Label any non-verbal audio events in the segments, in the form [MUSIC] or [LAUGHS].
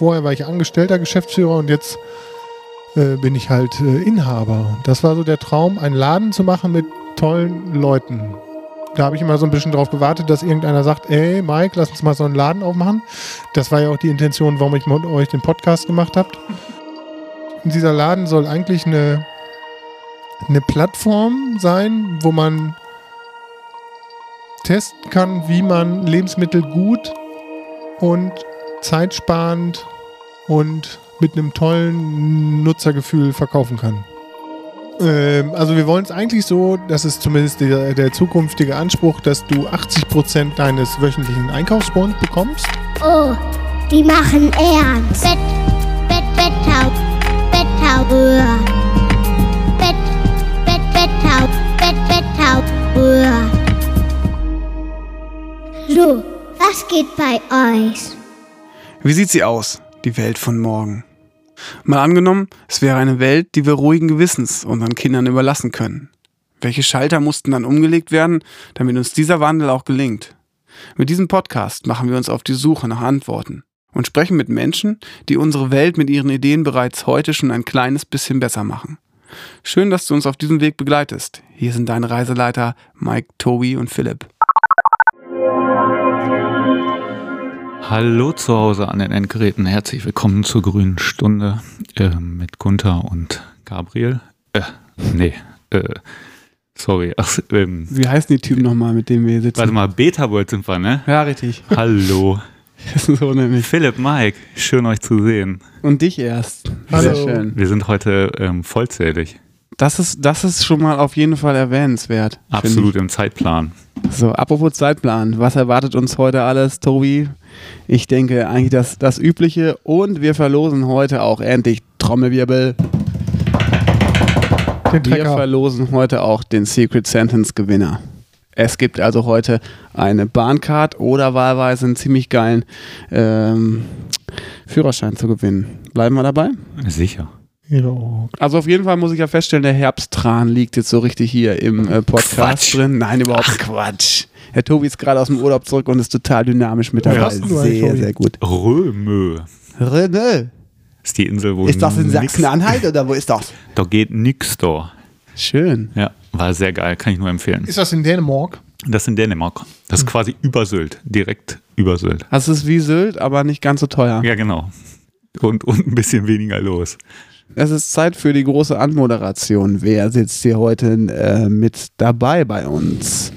vorher war ich Angestellter Geschäftsführer und jetzt äh, bin ich halt äh, Inhaber. Das war so der Traum, einen Laden zu machen mit tollen Leuten. Da habe ich immer so ein bisschen drauf gewartet, dass irgendeiner sagt, ey Mike, lass uns mal so einen Laden aufmachen. Das war ja auch die Intention, warum ich mit euch den Podcast gemacht habe. Dieser Laden soll eigentlich eine, eine Plattform sein, wo man testen kann, wie man Lebensmittel gut und zeitsparend und mit einem tollen Nutzergefühl verkaufen kann. Ähm, also wir wollen es eigentlich so, das ist zumindest der, der zukünftige Anspruch, dass du 80% deines wöchentlichen Einkaufsbons bekommst. Oh, die machen ernst. Bett, Bett, Betttau, Betttau, Bett, Bett, Betttau, Bett, Betttau, So, was geht bei euch? Wie sieht sie aus, die Welt von morgen? Mal angenommen, es wäre eine Welt, die wir ruhigen Gewissens unseren Kindern überlassen können. Welche Schalter mussten dann umgelegt werden, damit uns dieser Wandel auch gelingt? Mit diesem Podcast machen wir uns auf die Suche nach Antworten und sprechen mit Menschen, die unsere Welt mit ihren Ideen bereits heute schon ein kleines bisschen besser machen. Schön, dass du uns auf diesem Weg begleitest. Hier sind deine Reiseleiter Mike, Tobi und Philipp. Hallo zu Hause an den Endgeräten. Herzlich willkommen zur grünen Stunde äh, mit Gunther und Gabriel. Äh, nee, äh, sorry. [LAUGHS] Ach, ähm, Wie heißen die Typen nochmal, mit denen wir hier sitzen? warte mal, Beta World sind wir, ne? Ja, richtig. Hallo. [LAUGHS] so nämlich. Philipp, Mike, schön euch zu sehen. Und dich erst. Hallo. Sehr schön. Wir sind heute ähm, vollzählig. Das ist, das ist schon mal auf jeden Fall erwähnenswert. Absolut im Zeitplan. So, apropos Zeitplan. Was erwartet uns heute alles, Tobi? Ich denke eigentlich das, das Übliche. Und wir verlosen heute auch endlich Trommelwirbel. Den Wir verlosen heute auch den Secret Sentence Gewinner. Es gibt also heute eine Bahncard oder wahlweise einen ziemlich geilen ähm, Führerschein zu gewinnen. Bleiben wir dabei? Sicher. Ja. Also auf jeden Fall muss ich ja feststellen, der Herbsttran liegt jetzt so richtig hier im äh, Podcast Quatsch. drin. Nein, überhaupt Ach, Quatsch. Herr Tobi ist gerade aus dem Urlaub zurück und ist total dynamisch mit dabei. Sehr, Tobi? sehr gut. Römö René, ist die Insel, wo ist das in Sachsen-Anhalt oder wo ist das? Da geht nix da. Schön. Ja, war sehr geil, kann ich nur empfehlen. Ist das in Dänemark? Das ist in Dänemark. Das ist quasi über Sylt. Direkt über Sylt. Es ist wie Sylt, aber nicht ganz so teuer. Ja, genau. Und, und ein bisschen weniger los. Es ist Zeit für die große Anmoderation. Wer sitzt hier heute äh, mit dabei bei uns?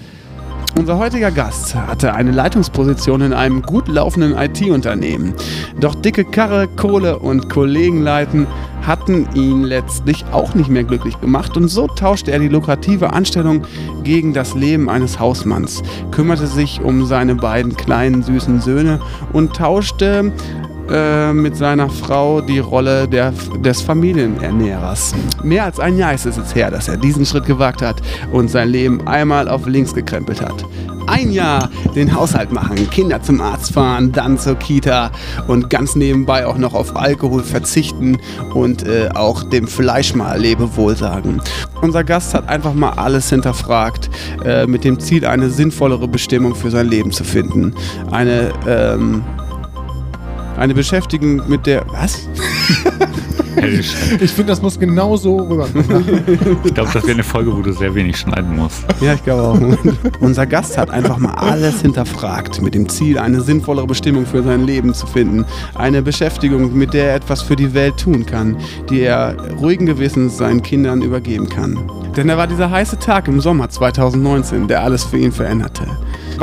Unser heutiger Gast hatte eine Leitungsposition in einem gut laufenden IT-Unternehmen. Doch dicke Karre, Kohle und Kollegen leiten hatten ihn letztlich auch nicht mehr glücklich gemacht und so tauschte er die lukrative Anstellung gegen das Leben eines Hausmanns, kümmerte sich um seine beiden kleinen süßen Söhne und tauschte äh, mit seiner Frau die Rolle der, des Familienernährers. Mehr als ein Jahr ist es jetzt her, dass er diesen Schritt gewagt hat und sein Leben einmal auf links gekrempelt hat. Ein Jahr den Haushalt machen, Kinder zum Arzt fahren, dann zur Kita und ganz nebenbei auch noch auf Alkohol verzichten und äh, auch dem Fleisch mal Lebewohl sagen. Unser Gast hat einfach mal alles hinterfragt, äh, mit dem Ziel, eine sinnvollere Bestimmung für sein Leben zu finden. Eine ähm, eine Beschäftigung mit der. Was? Ich finde, das muss genau so rüberkommen. Ich glaube, das wäre eine Folge, wo du sehr wenig schneiden musst. Ja, ich glaube auch. Unser Gast hat einfach mal alles hinterfragt, mit dem Ziel, eine sinnvollere Bestimmung für sein Leben zu finden. Eine Beschäftigung, mit der er etwas für die Welt tun kann, die er ruhigen Gewissens seinen Kindern übergeben kann. Denn er war dieser heiße Tag im Sommer 2019, der alles für ihn veränderte.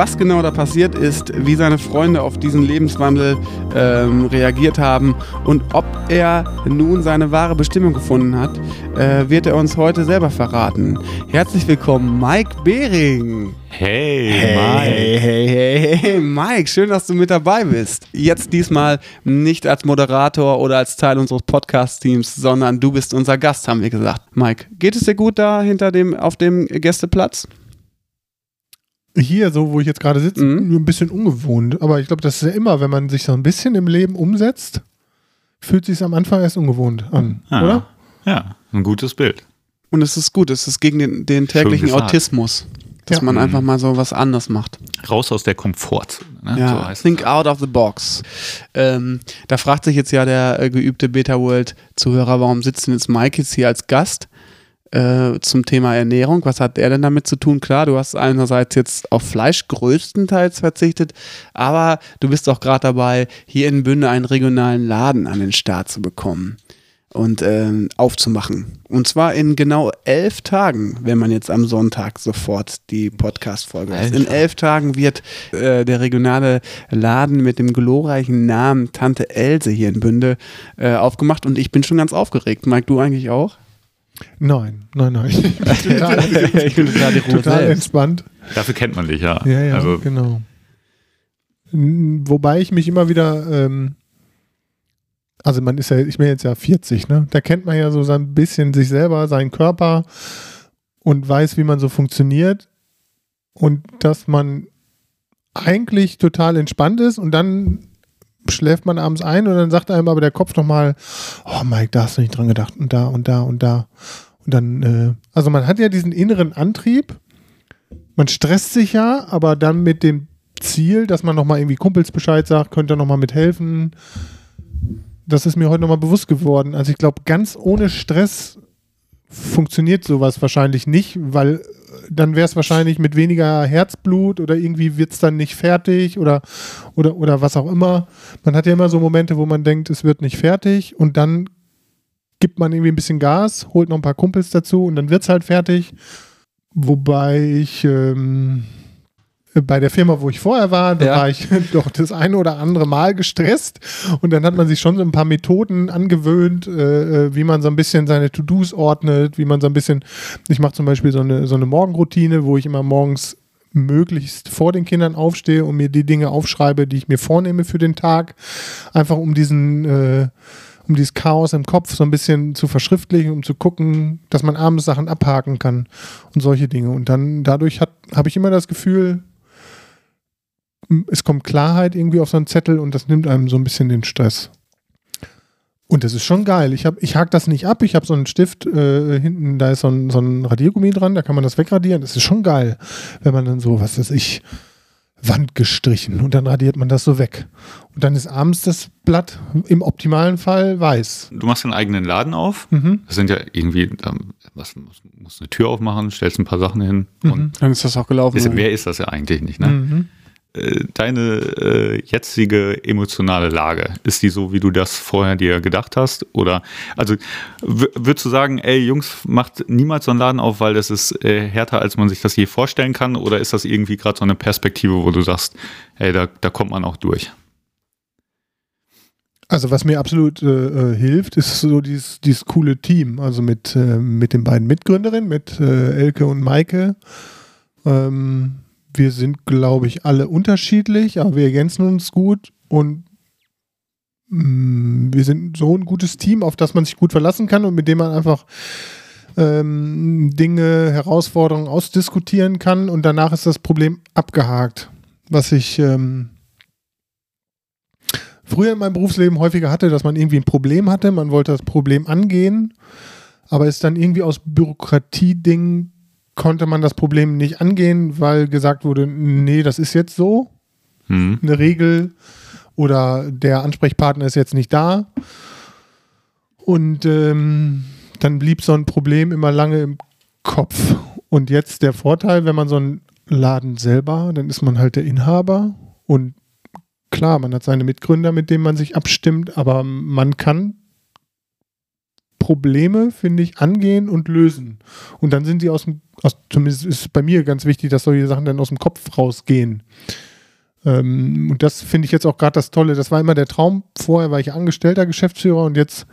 Was genau da passiert ist, wie seine Freunde auf diesen Lebenswandel ähm, reagiert haben und ob er nun seine wahre Bestimmung gefunden hat, äh, wird er uns heute selber verraten. Herzlich willkommen, Mike Behring. Hey, Hey, Mike. hey, hey, hey, Mike, schön, dass du mit dabei bist. Jetzt diesmal nicht als Moderator oder als Teil unseres Podcast-Teams, sondern du bist unser Gast, haben wir gesagt. Mike, geht es dir gut da hinter dem, auf dem Gästeplatz? Hier, so wo ich jetzt gerade sitze, Mhm. nur ein bisschen ungewohnt. Aber ich glaube, das ist ja immer, wenn man sich so ein bisschen im Leben umsetzt, fühlt sich am Anfang erst ungewohnt an, Ah, oder? Ja, ein gutes Bild. Und es ist gut, es ist gegen den, den täglichen. Autismus. dass Ja. man einfach mal so was anderes macht. Raus aus der Komfortzone. Ne? Ja, so heißt think out of the box. Ähm, da fragt sich jetzt ja der äh, geübte Beta World Zuhörer, warum sitzt denn jetzt Mike jetzt hier als Gast äh, zum Thema Ernährung? Was hat er denn damit zu tun? Klar, du hast einerseits jetzt auf Fleisch größtenteils verzichtet, aber du bist auch gerade dabei, hier in Bünde einen regionalen Laden an den Start zu bekommen und ähm, aufzumachen. Und zwar in genau elf Tagen, wenn man jetzt am Sonntag sofort die Podcast-Folge hört. In elf Tagen wird äh, der regionale Laden mit dem glorreichen Namen Tante Else hier in Bünde äh, aufgemacht und ich bin schon ganz aufgeregt. Mike, du eigentlich auch? Nein, nein, nein. Ich bin [LAUGHS] total, ich bin total total entspannt. Dafür kennt man dich, ja. Ja, ja, Also, genau. Wobei ich mich immer wieder, ähm, also man ist ja, ich bin jetzt ja 40, ne? Da kennt man ja so ein bisschen sich selber, seinen Körper und weiß, wie man so funktioniert und dass man eigentlich total entspannt ist und dann schläft man abends ein und dann sagt einem aber der Kopf nochmal, oh Mike, da hast du nicht dran gedacht und da und da und da. Und dann, äh, also man hat ja diesen inneren Antrieb, man stresst sich ja, aber dann mit dem Ziel, dass man nochmal irgendwie Kumpels Bescheid sagt, könnt ihr nochmal mithelfen. Das ist mir heute nochmal bewusst geworden. Also ich glaube, ganz ohne Stress funktioniert sowas wahrscheinlich nicht, weil äh, dann wäre es wahrscheinlich mit weniger Herzblut oder irgendwie wird es dann nicht fertig oder, oder, oder was auch immer. Man hat ja immer so Momente, wo man denkt, es wird nicht fertig und dann gibt man irgendwie ein bisschen Gas, holt noch ein paar Kumpels dazu und dann wird es halt fertig. Wobei ich ähm, bei der Firma, wo ich vorher war, da Ja. war ich [LAUGHS] doch das eine oder andere Mal gestresst und dann hat man sich schon so ein paar Methoden angewöhnt, äh, äh, wie man so ein bisschen seine To-Dos ordnet, wie man so ein bisschen, ich mache zum Beispiel so eine, so eine Morgenroutine, wo ich immer morgens möglichst vor den Kindern aufstehe und mir die Dinge aufschreibe, die ich mir vornehme für den Tag, einfach um diesen äh, um dieses Chaos im Kopf so ein bisschen zu verschriftlichen, um zu gucken, dass man abends Sachen abhaken kann und solche Dinge. Und dann dadurch habe ich immer das Gefühl, es kommt Klarheit irgendwie auf so einen Zettel und das nimmt einem so ein bisschen den Stress. Und das ist schon geil. Ich, hab, ich hake das nicht ab. Ich habe so einen Stift äh, hinten, da ist so ein, so ein Radiergummi dran, da kann man das wegradieren. Das ist schon geil, wenn man dann so, was weiß ich, Wand gestrichen und dann radiert man das so weg. Und dann ist abends das Blatt im optimalen Fall weiß. du machst einen eigenen Laden auf. Mhm. Das sind ja irgendwie, ähm, was, musst, musst eine Tür aufmachen, stellst ein paar Sachen hin. Mhm. Und Dann ist das auch gelaufen. ist, mehr ist das ja eigentlich nicht. Ne? Mhm. Äh, Deine äh, jetzige emotionale Lage, ist die so, wie du das vorher dir gedacht hast? Oder, also, würdest du sagen, ey, Jungs, macht niemals so einen Laden auf, weil das ist äh, härter, als man sich das je vorstellen kann? Oder ist das irgendwie gerade so eine Perspektive, wo du sagst, ey, da, da kommt man auch durch? Also was mir absolut äh, äh, hilft, ist so dieses, dieses coole Team. Also mit, äh, mit den beiden Mitgründerinnen, mit Elke und Maike. Ähm, wir sind, glaube ich, alle unterschiedlich, aber wir ergänzen uns gut und mh, wir sind so ein gutes Team, auf das man sich gut verlassen kann und mit dem man einfach ähm, Dinge, Herausforderungen ausdiskutieren kann und danach ist das Problem abgehakt. Was ich ähm, früher in meinem Berufsleben häufiger hatte, dass man irgendwie ein Problem hatte, man wollte das Problem angehen, aber es dann irgendwie aus Bürokratie-Dingen konnte man das Problem nicht angehen, weil gesagt wurde, nee, das ist jetzt so, Hm? eine Regel oder der Ansprechpartner ist jetzt nicht da. Und ähm, dann blieb so ein Problem immer lange im Kopf. Und jetzt der Vorteil, wenn man so einen Laden selber, dann ist man halt der Inhaber und klar, man hat seine Mitgründer, mit denen man sich abstimmt, aber man kann Probleme, finde ich, angehen und lösen. Und dann sind sie aus dem, aus, zumindest ist bei mir ganz wichtig, dass solche Sachen dann aus dem Kopf rausgehen. Ähm, und das finde ich jetzt auch gerade das Tolle. Das war immer der Traum. Vorher war ich angestellter Geschäftsführer und jetzt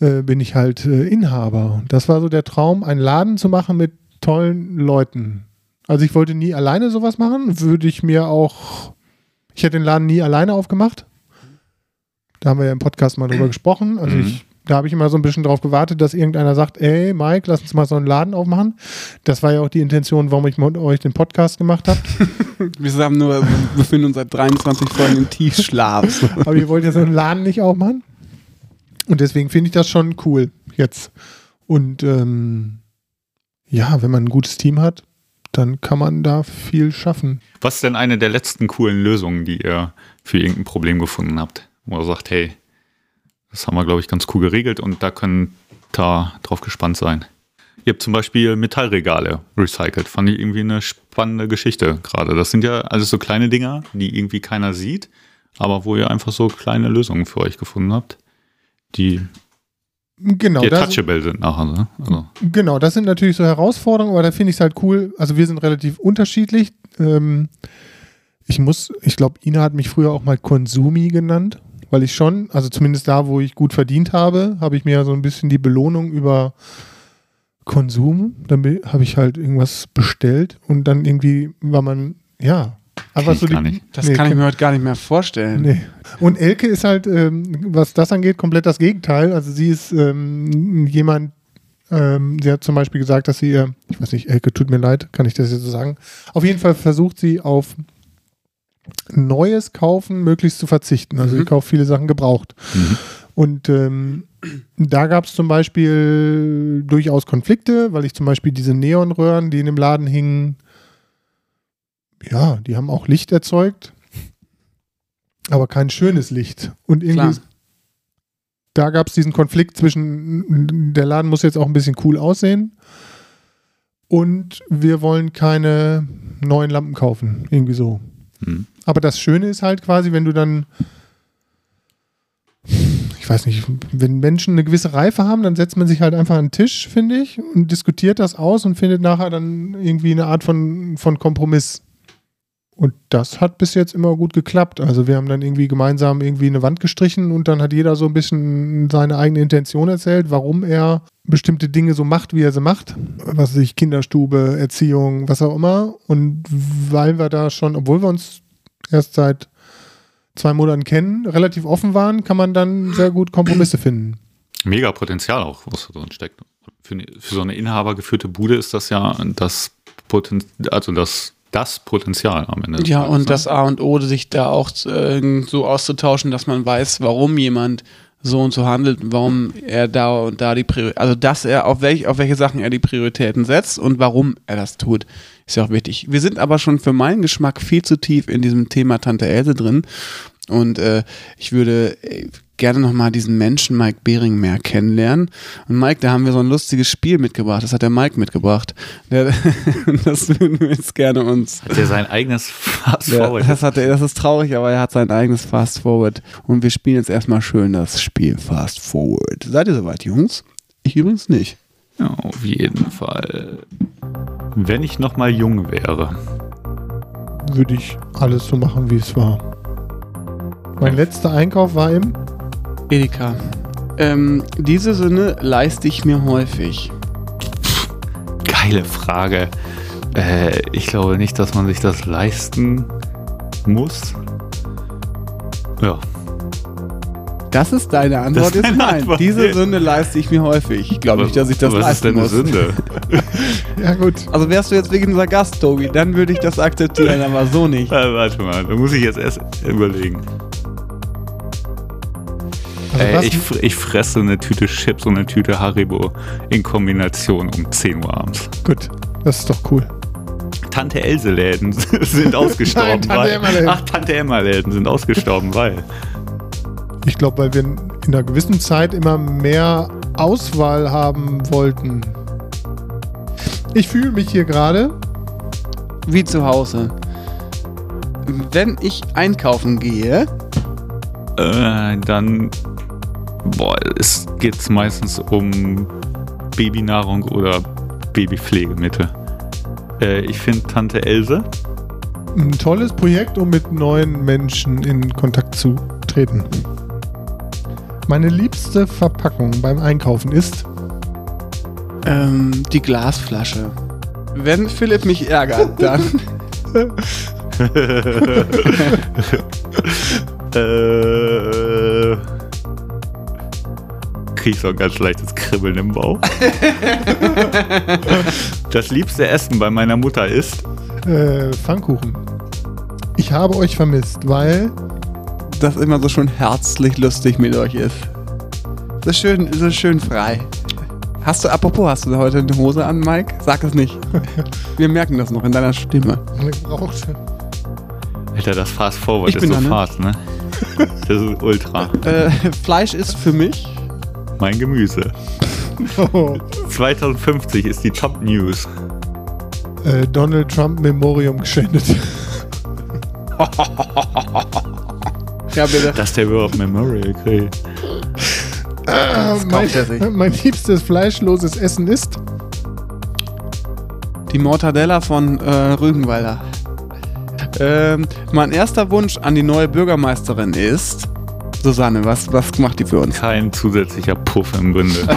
äh, bin ich halt äh, Inhaber. Und das war so der Traum, einen Laden zu machen mit tollen Leuten. Also ich wollte nie alleine sowas machen. Würde ich mir auch, ich hätte den Laden nie alleine aufgemacht. Da haben wir ja im Podcast mal drüber gesprochen. Also ich, da habe ich immer so ein bisschen drauf gewartet, dass irgendeiner sagt, ey Mike, lass uns mal so einen Laden aufmachen. Das war ja auch die Intention, warum ich mit euch den Podcast gemacht habe. [LAUGHS] Wir haben nur, wir befinden uns seit 23 Folgen im Tiefschlaf. [LAUGHS] Aber ihr wollt ja so einen Laden nicht aufmachen. Und deswegen finde ich das schon cool jetzt. Und ähm, ja, wenn man ein gutes Team hat, dann kann man da viel schaffen. Was ist denn eine der letzten coolen Lösungen, die ihr für irgendein Problem gefunden habt? Wo ihr sagt, hey, das haben wir, glaube ich, ganz cool geregelt und da können da drauf gespannt sein. Ihr habt zum Beispiel Metallregale recycelt. Fand ich irgendwie eine spannende Geschichte gerade. Das sind ja alles so kleine Dinger, die irgendwie keiner sieht, aber wo ihr einfach so kleine Lösungen für euch gefunden habt, die Genau, die touchable sind nachher. Ne? Also, genau, das sind natürlich so Herausforderungen, aber da finde ich es halt cool. Also wir sind relativ unterschiedlich. Ähm, ich muss, ich glaube, Ina hat mich früher auch mal Konsumi genannt, weil ich schon, also zumindest da, wo ich gut verdient habe, habe ich mir so ein bisschen die Belohnung über Konsum, dann be- habe ich halt irgendwas bestellt und dann irgendwie war man, ja, einfach so die, nicht. Das Nee, kann ich mir heute gar nicht mehr vorstellen. Nee. Und Elke ist halt, ähm, was das angeht, komplett das Gegenteil. Also sie ist ähm, jemand, ähm, sie hat zum Beispiel gesagt, dass sie ihr, ich weiß nicht, Elke, tut mir leid, kann ich das jetzt so sagen. Auf jeden Fall versucht sie auf Neues kaufen möglichst zu verzichten. Also Mhm. sie kauft viele Sachen gebraucht. Mhm. Und ähm, da gab es zum Beispiel durchaus Konflikte, weil ich zum Beispiel diese Neonröhren, die in dem Laden hingen, ja, die haben auch Licht erzeugt, aber kein schönes Licht. Und irgendwie, Klar. da gab es diesen Konflikt zwischen, der Laden muss jetzt auch ein bisschen cool aussehen und wir wollen keine neuen Lampen kaufen, irgendwie so. Mhm. Aber das Schöne ist halt quasi, wenn du dann, ich weiß nicht, wenn Menschen eine gewisse Reife haben, dann setzt man sich halt einfach an den Tisch, finde ich, und diskutiert das aus und findet nachher dann irgendwie eine Art von, von Kompromiss. Und das hat bis jetzt immer gut geklappt. Also wir haben dann irgendwie gemeinsam irgendwie eine Wand gestrichen und dann hat jeder so ein bisschen seine eigene Intention erzählt, warum er bestimmte Dinge so macht, wie er sie macht. Was weiß ich, Kinderstube, Erziehung, was auch immer. Und weil wir da schon, obwohl wir uns erst seit zwei Monaten kennen, relativ offen waren, kann man dann sehr gut Kompromisse [CLEARS THROAT] finden. Mega Potenzial auch, was da drin steckt. Für, eine, für so eine inhabergeführte Bude ist das ja das Poten also das, das Potenzial am Ende. Ja, und ne? das A und O, sich da auch äh, so auszutauschen, dass man weiß, warum jemand so und so handelt, warum er da und da die Priorität, also dass er auf, welch, auf welche Sachen er die Prioritäten setzt und warum er das tut, ist ja auch wichtig. Wir sind aber schon für meinen Geschmack viel zu tief in diesem Thema Tante Else drin und äh, ich würde äh, gerne nochmal diesen Menschen Mike Behring mehr kennenlernen. Und Mike, da haben wir so ein lustiges Spiel mitgebracht. Das hat der Mike mitgebracht. Der, [LAUGHS] das würden wir jetzt gerne uns Hat der sein eigenes Fast ja, Forward? das, hat er, das ist traurig, aber er hat sein eigenes Fast Forward. Und wir spielen jetzt erstmal schön das Spiel Fast Forward. Seid ihr soweit, Jungs? Ich übrigens nicht. Ja, auf jeden Fall. Wenn ich noch mal jung wäre. Würde ich alles so machen, wie es war. Mein letzter Einkauf war im Edeka. Ähm, diese Sinne leiste ich mir häufig. Geile Frage. Äh, ich glaube nicht, dass man sich das leisten muss. Ja. Das ist deine Antwort, Das ist ist nein. Antwort. Diese Sünde leiste ich mir häufig. Ich glaube nicht, dass ich das Was ist leisten denn eine muss. Sünde? [LAUGHS] Ja, gut. Also wärst du jetzt wegen unser Gast, Tobi, dann würde ich das akzeptieren, [LAUGHS] aber so nicht. äh, warte mal, da muss ich jetzt erst überlegen. Also was, ich, ich fresse eine Tüte Chips und eine Tüte Haribo in Kombination um 10 Uhr abends. gut, das ist doch cool. Tante Else Läden [LAUGHS] sind ausgestorben. Nein, Tante weil. Ach, Tante Emma Läden sind ausgestorben, weil. Ich glaube, weil wir in einer gewissen Zeit immer mehr Auswahl haben wollten. Ich fühle mich hier gerade. Wie zu Hause. Wenn ich einkaufen gehe, Äh, dann. Boah, es geht meistens um Babynahrung oder Babypflegemittel. Äh, ich finde Tante Else. Ein tolles Projekt, um mit neuen Menschen in Kontakt zu treten. Meine liebste Verpackung beim Einkaufen ist. ähm, die Glasflasche. Wenn Philipp mich ärgert, dann [LAUGHS] [LAUGHS] äh. Krieg ich so ein ganz leichtes Kribbeln im Bauch. [LAUGHS] das liebste Essen bei meiner Mutter ist. Äh, Pfannkuchen. Ich habe euch vermisst, weil das immer so schön herzlich lustig mit euch ist. So schön, so schön frei. Hast du, apropos, hast du heute eine Hose an, Mike? Sag es nicht. [LAUGHS] Wir merken das noch in deiner Stimme. Gebraucht. Alter, das Fast Forward Ich ist bin so da, ne? fast, ne? [LAUGHS] Das ist ultra. Äh, Fleisch ist für mich. Mein Gemüse. [LAUGHS] Oh. 2050 ist die Top News. Äh, Donald Trump Memorium geschändet. [LAUGHS] Ja, bitte. Dass der überhaupt Memorial kriegt. mein, er sich. mein liebstes fleischloses Essen ist. Die Mortadella von äh, Rügenwalder. Ähm, mein erster Wunsch an die neue Bürgermeisterin ist. Susanne, was, was macht die für uns? Kein zusätzlicher Puff im Bunde. [LAUGHS]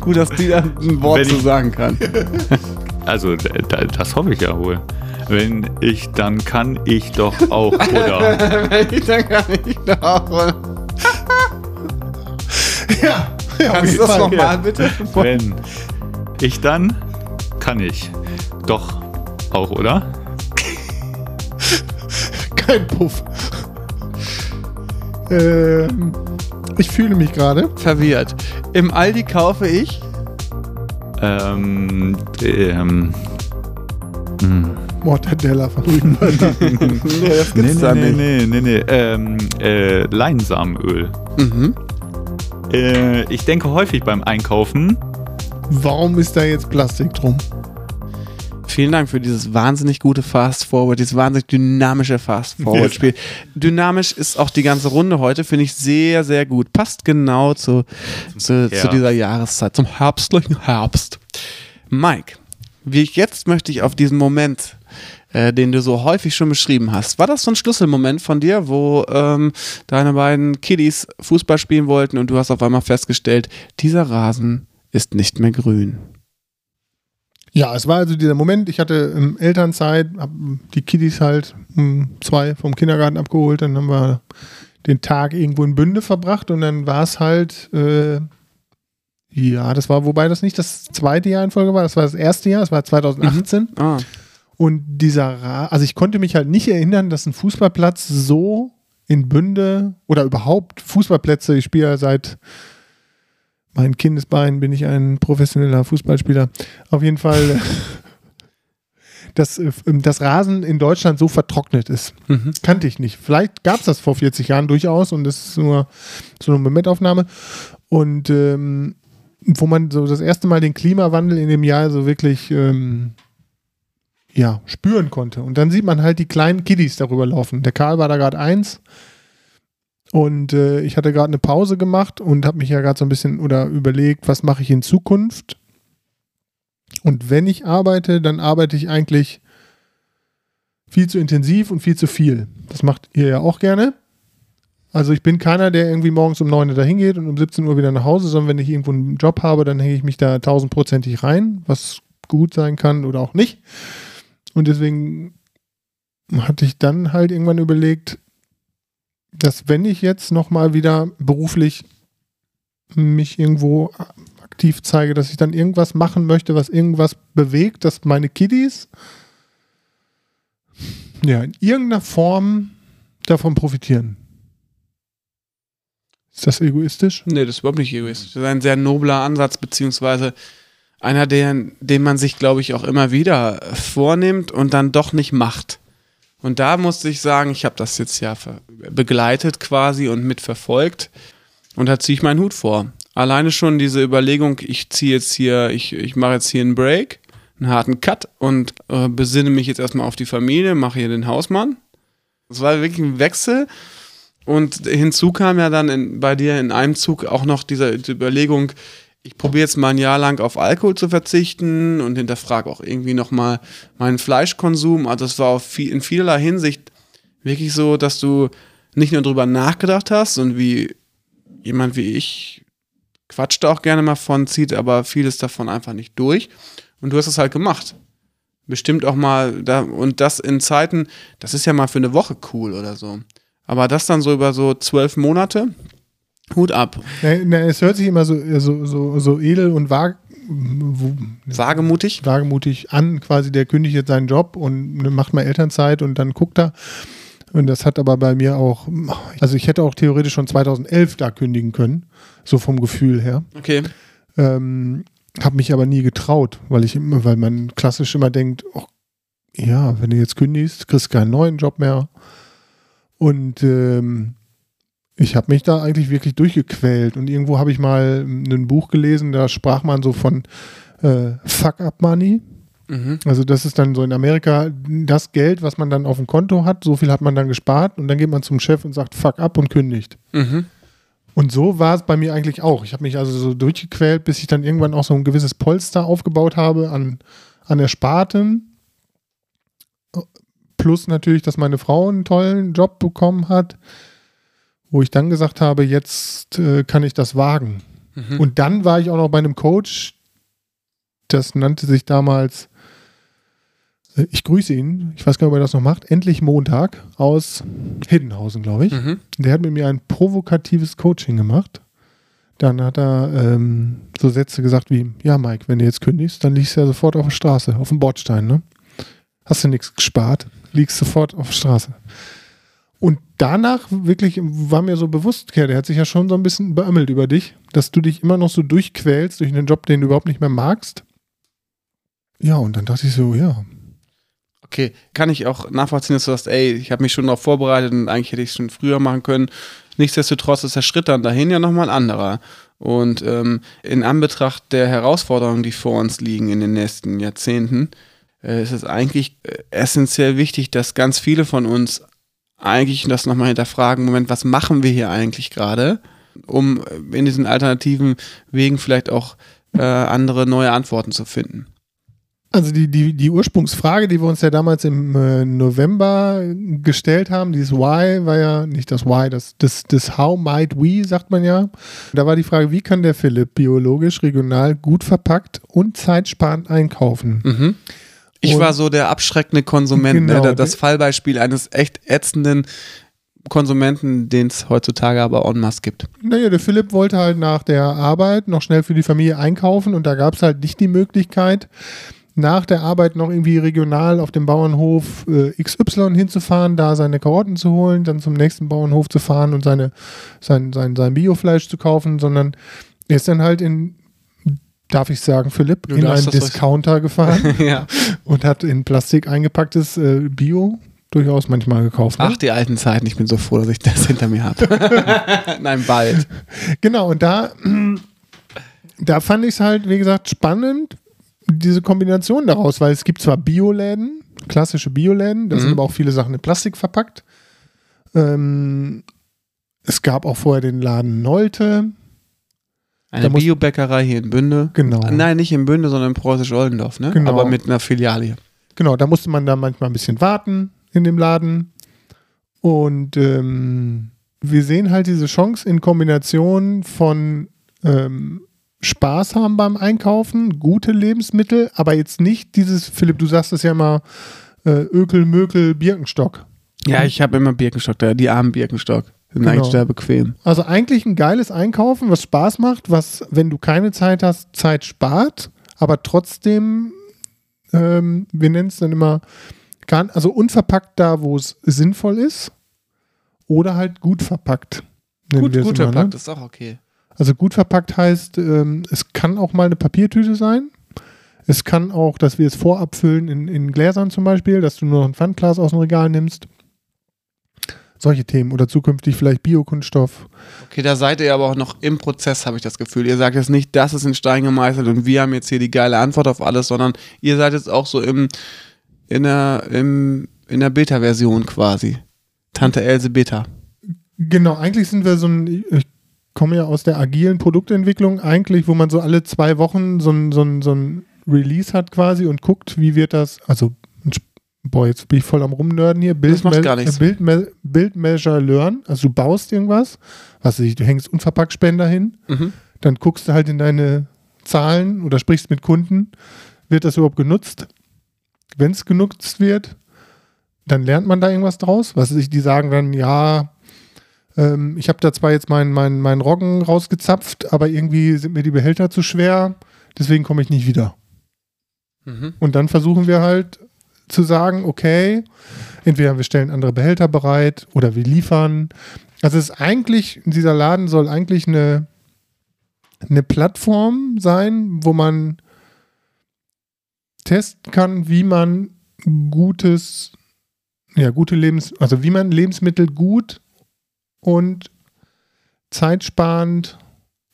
Gut, dass die da ein Wort Wenn zu ich- sagen kann. [LAUGHS] Also, das hoffe ich ja wohl. Wenn ich, dann kann ich doch auch, [LAUGHS] oder? Dann kann ich doch. Ja, ja auf Kannst du das nochmal bitte? Wenn ich, dann kann ich doch auch, oder? Kein Puff. Ähm, ich fühle mich gerade. Verwirrt. Im Aldi kaufe ich. Ähm, ähm, hm. Mortadella von Rügenwalder. [LAUGHS] Nee, das Nee, gibt's nee, da nee, nicht. nee, nee, nee, ähm, äh, Leinsamenöl. Mhm. Äh, ich denke häufig beim Einkaufen, Warum ist da jetzt Plastik drum? Vielen Dank für dieses wahnsinnig gute Fast Forward, dieses wahnsinnig dynamische Fast Forward Spiel. Dynamisch ist auch die ganze Runde heute, finde ich sehr, sehr gut. Passt genau zu, zu, Ja. zu dieser Jahreszeit, zum herbstlichen Herbst. Mike, wie ich jetzt möchte ich auf diesen Moment, äh, den du so häufig schon beschrieben hast. War das so ein Schlüsselmoment von dir, wo ähm, deine beiden Kiddies Fußball spielen wollten und du hast auf einmal festgestellt, dieser Rasen ist nicht mehr grün? Ja, es war also dieser Moment, ich hatte ähm, Elternzeit, hab die Kiddies halt um zwei vom Kindergarten abgeholt, dann haben wir den Tag irgendwo in Bünde verbracht und dann war es halt, äh, ja, das war, wobei das nicht das zweite Jahr in Folge war, das war das erste Jahr, das war 2018 Ah, und dieser, also ich konnte mich halt nicht erinnern, dass ein Fußballplatz so in Bünde oder überhaupt Fußballplätze, ich spiele ja seit meinen Kindesbeinen bin ich ein professioneller Fußballspieler. Auf jeden Fall, [LAUGHS] dass äh, das Rasen in Deutschland so vertrocknet ist. mhm. Kannte ich nicht. Vielleicht gab es das vor 40 Jahren durchaus und das ist nur so eine Momentaufnahme. Und ähm, wo man so das erste Mal den Klimawandel in dem Jahr so wirklich ähm, ja, spüren konnte. Und dann sieht man halt die kleinen Kiddies darüber laufen. Der Karl war da gerade eins. Und äh, ich hatte gerade eine Pause gemacht und habe mich ja gerade so ein bisschen oder überlegt, was mache ich in Zukunft. Und wenn ich arbeite, dann arbeite ich eigentlich viel zu intensiv und viel zu viel. Das macht ihr ja auch gerne. Also ich bin keiner, der irgendwie morgens um 9 Uhr dahin geht und um 17 Uhr wieder nach Hause, sondern wenn ich irgendwo einen Job habe, dann hänge ich mich da tausendprozentig rein, was gut sein kann oder auch nicht. Und deswegen hatte ich dann halt irgendwann überlegt, dass wenn ich jetzt nochmal wieder beruflich mich irgendwo aktiv zeige, dass ich dann irgendwas machen möchte, was irgendwas bewegt, dass meine Kiddies ja in irgendeiner Form davon profitieren. Ist das egoistisch? Nee, das ist überhaupt nicht egoistisch. Das ist ein sehr nobler Ansatz, beziehungsweise einer, der, den man sich, glaube ich, auch immer wieder vornimmt und dann doch nicht macht. Und da musste ich sagen, ich habe das jetzt ja begleitet quasi und mitverfolgt. Und da ziehe ich meinen Hut vor. Alleine schon diese Überlegung, ich ziehe jetzt hier, ich, ich mache jetzt hier einen Break, einen harten Cut und äh, besinne mich jetzt erstmal auf die Familie, mache hier den Hausmann. Das war wirklich ein Wechsel. Und hinzu kam ja dann in, bei dir in einem Zug auch noch diese, diese Überlegung, ich probiere jetzt mal ein Jahr lang auf Alkohol zu verzichten und hinterfrage auch irgendwie nochmal meinen Fleischkonsum. Also es war viel, in vielerlei Hinsicht wirklich so, dass du nicht nur drüber nachgedacht hast und wie jemand wie ich quatscht auch gerne mal von, zieht aber vieles davon einfach nicht durch. Und du hast es halt gemacht. Bestimmt auch mal, da, und das in Zeiten, das ist ja mal für eine Woche cool oder so. Aber das dann so über so zwölf Monate, Hut ab. Na, na, es hört sich immer so, so, so, so edel und vag, wo- Wagemutig. wagemutig an, quasi der kündigt jetzt seinen Job und macht mal Elternzeit und dann guckt er. Und das hat aber bei mir auch, also ich hätte auch theoretisch schon 2011 da kündigen können, so vom Gefühl her. Okay. Ähm, habe mich aber nie getraut, weil ich immer, weil man klassisch immer denkt, oh, ja, wenn du jetzt kündigst, kriegst du keinen neuen Job mehr. Und ähm, ich habe mich da eigentlich wirklich durchgequält. Und irgendwo habe ich mal ein Buch gelesen, da sprach man so von äh, Fuck-up-Money. Mhm. Also das ist dann so in Amerika das Geld, was man dann auf dem Konto hat, so viel hat man dann gespart und dann geht man zum Chef und sagt Fuck up und kündigt. Mhm. Und so war es bei mir eigentlich auch. Ich habe mich also so durchgequält, bis ich dann irgendwann auch so ein gewisses Polster aufgebaut habe an, an Ersparten. Plus natürlich, dass meine Frau einen tollen Job bekommen hat, wo ich dann gesagt habe, jetzt äh, kann ich das wagen. Mhm. Und dann war ich auch noch bei einem Coach, das nannte sich damals, äh, ich grüße ihn, ich weiß gar nicht, ob er das noch macht, endlich Montag aus Hiddenhausen, glaube ich. Mhm. Der hat mit mir ein provokatives Coaching gemacht. Dann hat er ähm, so Sätze gesagt wie, ja Mike, wenn du jetzt kündigst, dann liegst du ja sofort auf der Straße, auf dem Bordstein, ne? Hast du nichts gespart, liegst sofort auf der Straße. Danach wirklich war mir so bewusst, okay, der hat sich ja schon so ein bisschen beömmelt über dich, dass du dich immer noch so durchquälst durch einen Job, den du überhaupt nicht mehr magst. Ja, und dann dachte ich so, ja, Okay, kann ich auch nachvollziehen, dass du sagst, ey, ich habe mich schon darauf vorbereitet und eigentlich hätte ich es schon früher machen können. Nichtsdestotrotz ist der Schritt dann dahin ja nochmal ein anderer. Und ähm, in Anbetracht der Herausforderungen, die vor uns liegen in den nächsten Jahrzehnten, äh, ist es eigentlich äh, essentiell wichtig, dass ganz viele von uns eigentlich das nochmal hinterfragen, Moment, was machen wir hier eigentlich gerade, um äh, in diesen alternativen Wegen vielleicht auch äh, andere neue Antworten zu finden. Also die, die, die Ursprungsfrage, die wir uns ja damals im äh, November gestellt haben, dieses Why war ja nicht das Why, das, das, das How might we, sagt man ja. Da war die Frage, wie kann der Philipp biologisch, regional, gut verpackt und zeitsparend einkaufen? Mhm. Ich Und- war so der abschreckende Konsument, Genau. ne? das Fallbeispiel eines echt ätzenden Konsumenten, den es heutzutage aber en masse gibt. Naja, der Philipp wollte halt nach der Arbeit noch schnell für die Familie einkaufen und da gab es halt nicht die Möglichkeit, nach der Arbeit noch irgendwie regional auf dem Bauernhof äh, XY hinzufahren, da seine Karotten zu holen, dann zum nächsten Bauernhof zu fahren und seine, sein, sein, sein Biofleisch zu kaufen, sondern er ist dann halt in, darf ich sagen, Philipp, Du in einen Discounter gefahren [LAUGHS] ja. und hat in Plastik eingepacktes äh, Bio durchaus manchmal gekauft. ne? Ach, die alten Zeiten, ich bin so froh, dass ich das hinter mir habe. [LAUGHS] Nein, bald. Genau, und da, [CLEARS THROAT] da fand ich es halt, wie gesagt, spannend, diese Kombination daraus, weil es gibt zwar Bioläden, klassische Bioläden, da sind Mhm. aber auch viele Sachen in Plastik verpackt. Ähm, es gab auch vorher den Laden Nolte. Eine Biobäckerei hier in Bünde. Genau. Nein, nicht in Bünde, sondern in Preußisch-Oldendorf, ne? Genau. Aber mit einer Filiale hier. Genau, da musste man da manchmal ein bisschen warten in dem Laden. Und ähm, wir sehen halt diese Chance in Kombination von ähm, Spaß haben beim Einkaufen, gute Lebensmittel, aber jetzt nicht dieses, Philipp, du sagst es ja immer, äh, Ökel, Mökel, Birkenstock. Ja, ich habe immer Birkenstock da, die armen Birkenstock. Sind Genau. eigentlich sehr bequem. Also eigentlich ein geiles Einkaufen, was Spaß macht, was, wenn du keine Zeit hast, Zeit spart, aber trotzdem, ähm, wir nennen es dann immer, also unverpackt da, wo es sinnvoll ist, oder halt gut verpackt. Gut, gut immer, ne? verpackt, ist auch okay. Also gut verpackt heißt, ähm, es kann auch mal eine Papiertüte sein. Es kann auch, dass wir es vorab füllen in, in Gläsern zum Beispiel, dass du nur noch ein Pfandglas aus dem Regal nimmst. Solche Themen. Oder zukünftig vielleicht Biokunststoff. Okay, da seid ihr aber auch noch im Prozess, habe ich das Gefühl. Ihr sagt jetzt nicht, das ist in Stein gemeißelt und wir haben jetzt hier die geile Antwort auf alles, sondern ihr seid jetzt auch so im, in der, im, in der Beta-Version quasi. Tante Else Beta. Genau, eigentlich sind wir so ein, ich komme ja aus der agilen Produktentwicklung, eigentlich, wo man so alle zwei Wochen so ein, so ein, so ein Release hat quasi und guckt, wie wird das, also, boah, jetzt bin ich voll am Rumnörden hier, Build, macht Me- gar nichts. äh, Build, Build Measure Learn, also du baust irgendwas, was ich, du hängst Unverpacktspender hin, Mhm. dann guckst du halt in deine Zahlen oder sprichst mit Kunden, wird das überhaupt genutzt? Wenn es genutzt wird, dann lernt man da irgendwas draus. Was ich, die sagen dann, ja, ähm, ich habe da zwar jetzt meinen mein, mein Roggen rausgezapft, aber irgendwie sind mir die Behälter zu schwer, deswegen komme ich nicht wieder. Mhm. Und dann versuchen wir halt zu sagen, okay, entweder wir stellen andere Behälter bereit oder wir liefern. Also es ist eigentlich, dieser Laden soll eigentlich eine, eine Plattform sein, wo man testen kann, wie man gutes, ja, gute Lebens, also wie man Lebensmittel gut und zeitsparend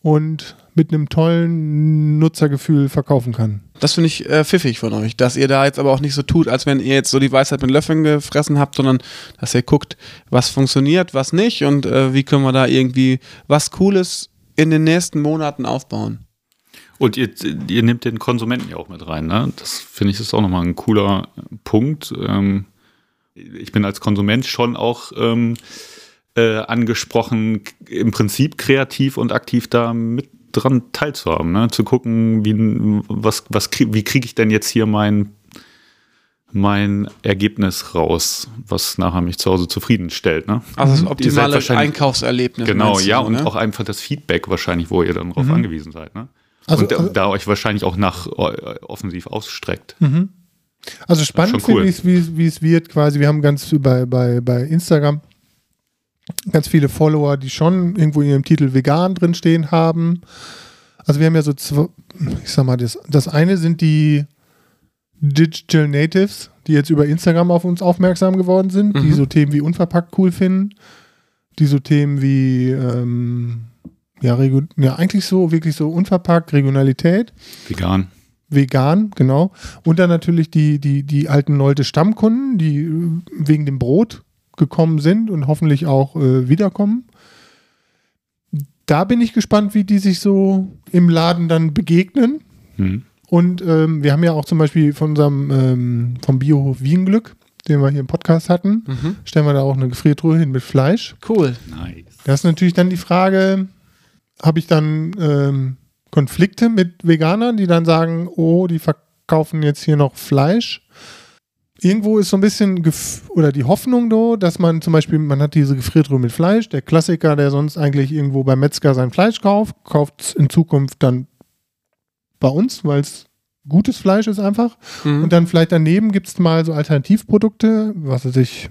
und mit einem tollen Nutzergefühl verkaufen kann. Das finde ich äh, pfiffig von euch, dass ihr da jetzt aber auch nicht so tut, als wenn ihr jetzt so die Weisheit mit Löffeln gefressen habt, sondern dass ihr guckt, was funktioniert, was nicht und äh, wie können wir da irgendwie was Cooles in den nächsten Monaten aufbauen. Und ihr, ihr nehmt den Konsumenten ja auch mit rein, ne? Das finde ich ist auch nochmal ein cooler Punkt. Ähm, ich bin als Konsument schon auch ähm, äh, angesprochen, im Prinzip kreativ und aktiv da mit dran teilzuhaben, ne? zu gucken, wie, was, was, wie kriege ich denn jetzt hier mein, mein Ergebnis raus, was nachher mich zu Hause zufriedenstellt. Ne? Also das optimale Einkaufserlebnis. Genau, ja, du, und ne? auch einfach das Feedback wahrscheinlich, wo ihr dann drauf mhm. angewiesen seid. Ne? Also, und da, also, da, euch wahrscheinlich auch nach äh, offensiv ausstreckt. Mhm. Also spannend finde ich, wie es wird quasi. Wir haben ganz bei, bei, bei Instagram ganz viele Follower, die schon irgendwo in ihrem Titel vegan drinstehen haben. Also wir haben ja so zwei, ich sag mal, das, das eine sind die Digital Natives, die jetzt über Instagram auf uns aufmerksam geworden sind, mhm. die so Themen wie unverpackt cool finden, die so Themen wie ähm, ja, ja, eigentlich so, wirklich so unverpackt, Regionalität. Vegan. Vegan, genau. Und dann natürlich die, die, die alten Leute Stammkunden, die äh, wegen dem Brot gekommen sind und hoffentlich auch äh, wiederkommen. Da bin ich gespannt, wie die sich so im Laden dann begegnen. Mhm. Und ähm, wir haben ja auch zum Beispiel von unserem ähm, vom Biohof Wienglück, den wir hier im Podcast hatten, mhm. stellen wir da auch eine Gefriertruhe hin mit Fleisch. Cool. Nice. Das ist natürlich dann die Frage, habe ich dann ähm, Konflikte mit Veganern, die dann sagen, oh, die verkaufen jetzt hier noch Fleisch irgendwo ist so ein bisschen oder die Hoffnung da, dass man zum Beispiel, man hat diese Gefriertruhe mit Fleisch, der Klassiker, der sonst eigentlich irgendwo beim Metzger sein Fleisch kauft, kauft es in Zukunft dann bei uns, weil es gutes Fleisch ist einfach. Mhm. Und dann vielleicht daneben gibt es mal so Alternativprodukte, was weiß ich,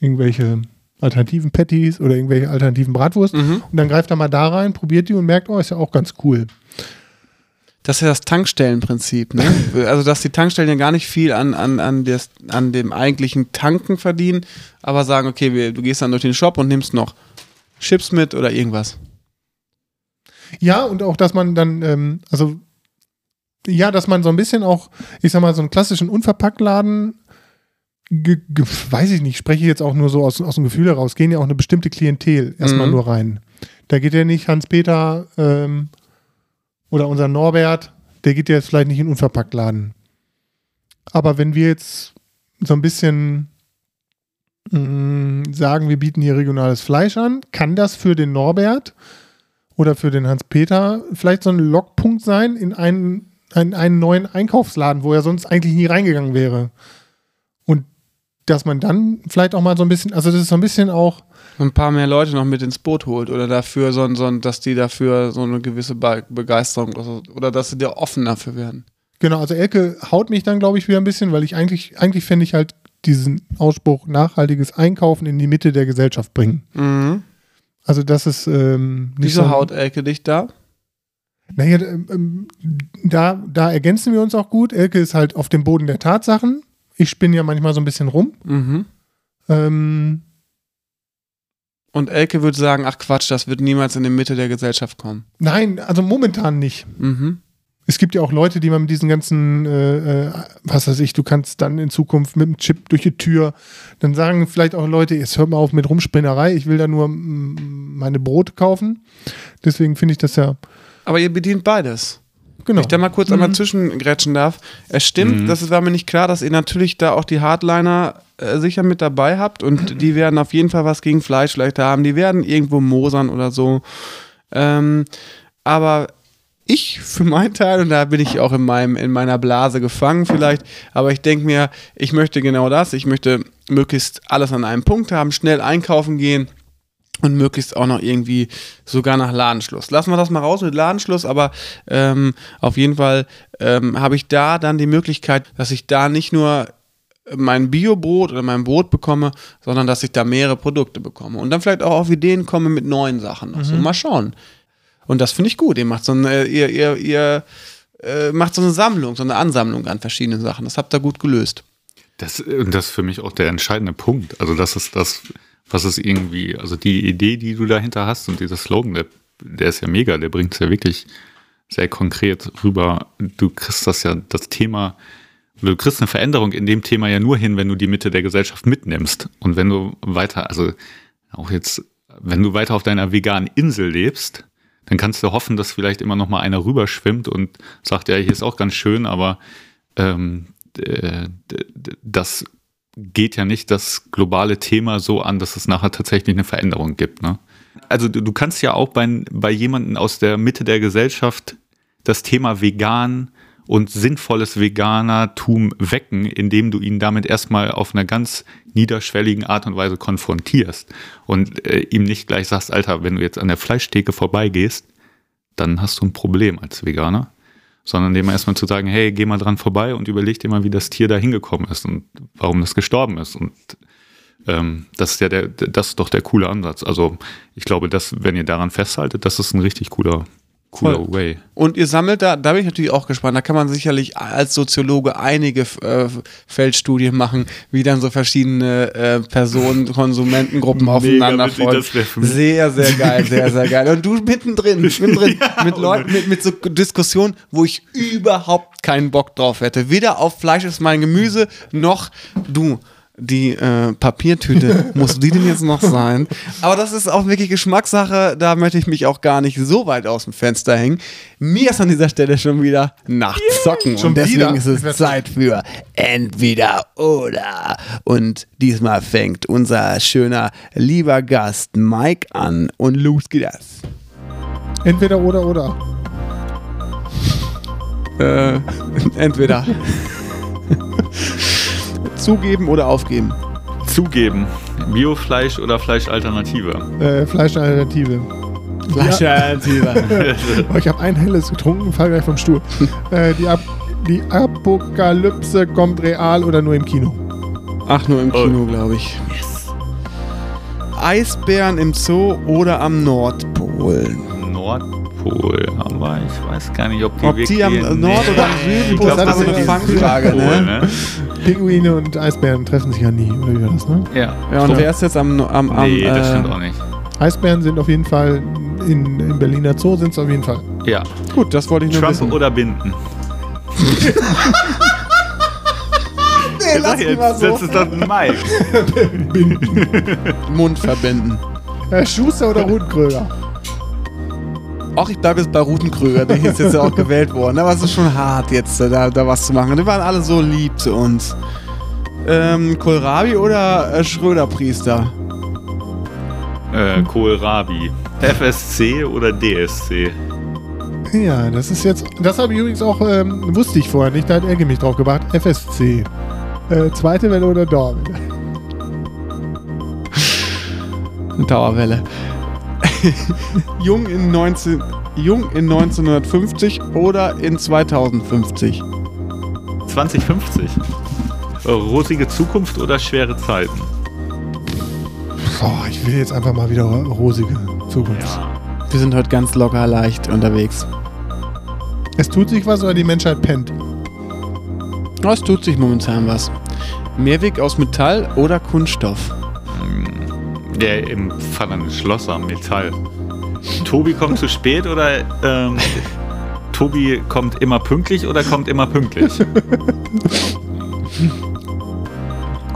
irgendwelche alternativen Patties oder irgendwelche alternativen Bratwurst. Mhm. Und dann greift er mal da rein, probiert die und merkt, oh, ist ja auch ganz cool. Das ist ja das Tankstellenprinzip, ne? [LAUGHS] Also, dass die Tankstellen ja gar nicht viel an, an, an, des, an dem eigentlichen Tanken verdienen, aber sagen, okay, wir, du gehst dann durch den Shop und nimmst noch Chips mit oder irgendwas. Ja, und auch, dass man dann, ähm, also, ja, dass man so ein bisschen auch, ich sag mal, so einen klassischen Unverpacktladen, weiß ich nicht, spreche ich jetzt auch nur so aus, aus dem Gefühl heraus, gehen ja auch eine bestimmte Klientel erstmal mhm. nur rein. Da geht ja nicht Hans-Peter ähm, oder unser Norbert, der geht jetzt vielleicht nicht in den Unverpacktladen. Aber wenn wir jetzt so ein bisschen mm, sagen, wir bieten hier regionales Fleisch an, kann das für den Norbert oder für den Hans-Peter vielleicht so ein Lockpunkt sein in einen, einen, einen neuen Einkaufsladen, wo er sonst eigentlich nie reingegangen wäre. Und dass man dann vielleicht auch mal so ein bisschen, also das ist so ein bisschen auch ein paar mehr Leute noch mit ins Boot holt oder dafür, so, so, dass die dafür so eine gewisse Begeisterung oder dass sie dir offen dafür werden. Genau, also Elke haut mich dann, glaube ich, wieder ein bisschen, weil ich eigentlich, eigentlich fände ich halt diesen Ausspruch nachhaltiges Einkaufen in die Mitte der Gesellschaft bringen. Mhm. Also das ist ähm, nicht Wieso so haut Elke dich da? Naja, ähm, da, da ergänzen wir uns auch gut. Elke ist halt auf dem Boden der Tatsachen. Ich spinne ja manchmal so ein bisschen rum. Mhm. Ähm, und Elke würde sagen, ach Quatsch, das wird niemals in die Mitte der Gesellschaft kommen. Nein, also momentan nicht. Mhm. Es gibt ja auch Leute, die man mit diesen ganzen, äh, äh, was weiß ich, du kannst dann in Zukunft mit dem Chip durch die Tür, dann sagen vielleicht auch Leute, jetzt hört mal auf mit Rumspinnerei, ich will da nur meine Brote kaufen. Deswegen finde ich das ja. Aber ihr bedient beides. Genau. Wenn ich da mal kurz mhm. einmal zwischengrätschen darf. Es stimmt, mhm. das war mir nicht klar, dass ihr natürlich da auch die Hardliner äh, sicher mit dabei habt und [CLEARS THROAT] die werden auf jeden Fall was gegen Fleisch vielleicht haben. Die werden irgendwo mosern oder so. Ähm, aber ich für meinen Teil, und da bin ich auch in, meinem, in meiner Blase gefangen vielleicht, aber ich denke mir, ich möchte genau das. Ich möchte möglichst alles an einem Punkt haben, schnell einkaufen gehen Und möglichst auch noch irgendwie sogar nach Ladenschluss. Lassen wir das mal raus mit Ladenschluss, aber ähm, auf jeden Fall ähm, habe ich da dann die Möglichkeit, dass ich da nicht nur mein Biobrot oder mein Brot bekomme, sondern dass ich da mehrere Produkte bekomme. Und dann vielleicht auch auf Ideen komme mit neuen Sachen. Also mal schauen. Und das finde ich gut. Ihr macht so eine, ihr, ihr, ihr äh, macht so eine Sammlung, so eine Ansammlung an verschiedenen Sachen. Das habt ihr gut gelöst. Das, und das ist für mich auch der entscheidende Punkt. Also das ist das, was es irgendwie, also die Idee, die du dahinter hast und dieser Slogan, der, der ist ja mega, der bringt es ja wirklich sehr konkret rüber. Du kriegst das ja, das Thema, du kriegst eine Veränderung in dem Thema ja nur hin, wenn du die Mitte der Gesellschaft mitnimmst. Und wenn du weiter, also auch jetzt, wenn du weiter auf deiner veganen Insel lebst, dann kannst du hoffen, dass vielleicht immer noch mal einer rüberschwimmt und sagt, ja, hier ist auch ganz schön, aber ähm, äh, das geht ja nicht das globale Thema so an, dass es nachher tatsächlich eine Veränderung gibt. Ne? Also du, du kannst ja auch bei, bei jemandem aus der Mitte der Gesellschaft das Thema vegan und sinnvolles Veganertum wecken, indem du ihn damit erstmal auf einer ganz niederschwelligen Art und Weise konfrontierst und äh, ihm nicht gleich sagst, Alter, wenn du jetzt an der Fleischtheke vorbeigehst, dann hast du ein Problem als Veganer, sondern dem erstmal zu sagen, hey, geh mal dran vorbei und überleg dir mal, wie das Tier da hingekommen ist und warum das gestorben ist und ähm, das ist ja der, das ist doch der coole Ansatz. Also ich glaube, dass, wenn ihr daran festhaltet, das ist ein richtig cooler, cooler Voll. Way. Und ihr sammelt da, da bin ich natürlich auch gespannt, da kann man sicherlich als Soziologe einige äh, Feldstudien machen, wie dann so verschiedene äh, Personen, [LAUGHS] Konsumentengruppen aufeinander folgen. Sehr, sehr geil, sehr, sehr geil. Und du mittendrin, [LAUGHS] mittendrin mit Leuten, mit, mit so Diskussionen, wo ich überhaupt keinen Bock drauf hätte. Weder auf Fleisch ist mein Gemüse, noch du. Die äh, Papiertüte, [LAUGHS] muss die denn jetzt noch sein? Aber das ist auch wirklich Geschmackssache, da möchte ich mich auch gar nicht so weit aus dem Fenster hängen. Mir ist an dieser Stelle schon wieder nach Zocken Schon und deswegen wieder? ist es Zeit für Entweder oder. Und diesmal fängt unser schöner, lieber Gast Mike an und los geht das. Entweder oder oder. Äh, [LAUGHS] entweder [LAUGHS] zugeben oder aufgeben. Zugeben, Biofleisch oder Fleischalternative. Äh, Fleischalternative. Fleischalternative. [LAUGHS] Oh, ich habe ein helles getrunken, fall gleich vom Stuhl. [LAUGHS] äh, die, Ap die Apokalypse kommt real oder nur im Kino? Ach, nur im Oh. Kino, glaube ich. Eisbären im Zoo oder am Nordpol? Nordpol, aber ich weiß gar nicht, ob die Ob die am wirklich- Nord- oder am Nee, Südpol ich glaub, sind, das sind eine Fangfrage, Südpol, ne? Pinguine und Eisbären treffen sich ja nie, oder wie war das, ne? Ja. Ja, und wer ist jetzt am, am, am nee, das äh, stimmt auch nicht. Eisbären sind auf jeden Fall in, im Berliner Zoo sind es auf jeden Fall. Ja. Gut, das wollte ich nur Trump wissen. oder Binden? [LAUGHS] Nee, lass mich mal Das ist doch ein Mike. [LAUGHS] Mund verbinden. Äh, Schuster oder Rundkröger? Ach, ich bleibe jetzt bei Rutenkröger, der ist jetzt ja auch [LAUGHS] gewählt worden. Aber es ist schon hart jetzt, äh, da, da was zu machen. Die waren alle so lieb zu uns. Ähm, Kohlrabi oder äh, Schröder-Priester? äh, Kohlrabi. FSC oder DSC? Ja, das ist jetzt. Das habe ich übrigens auch, ähm, wusste ich vorher nicht, da hat Elke mich drauf gebracht. FSC. Äh, zweite Welle oder Dauerwelle? Dauerwelle. [LAUGHS] Jung, in 19, Jung in 1950 oder in 2050? 2050. Äh, Rosige Zukunft oder schwere Zeiten? Boah, ich will jetzt einfach mal wieder rosige Zukunft. Wir sind heute ganz locker leicht unterwegs. Es tut sich was oder die Menschheit pennt? Oh, es tut sich momentan was. Mehrweg aus Metall oder Kunststoff? Der im Fall eines Schlosser Metall. Tobi kommt zu spät oder ähm, [LAUGHS] Tobi kommt immer pünktlich oder kommt immer pünktlich?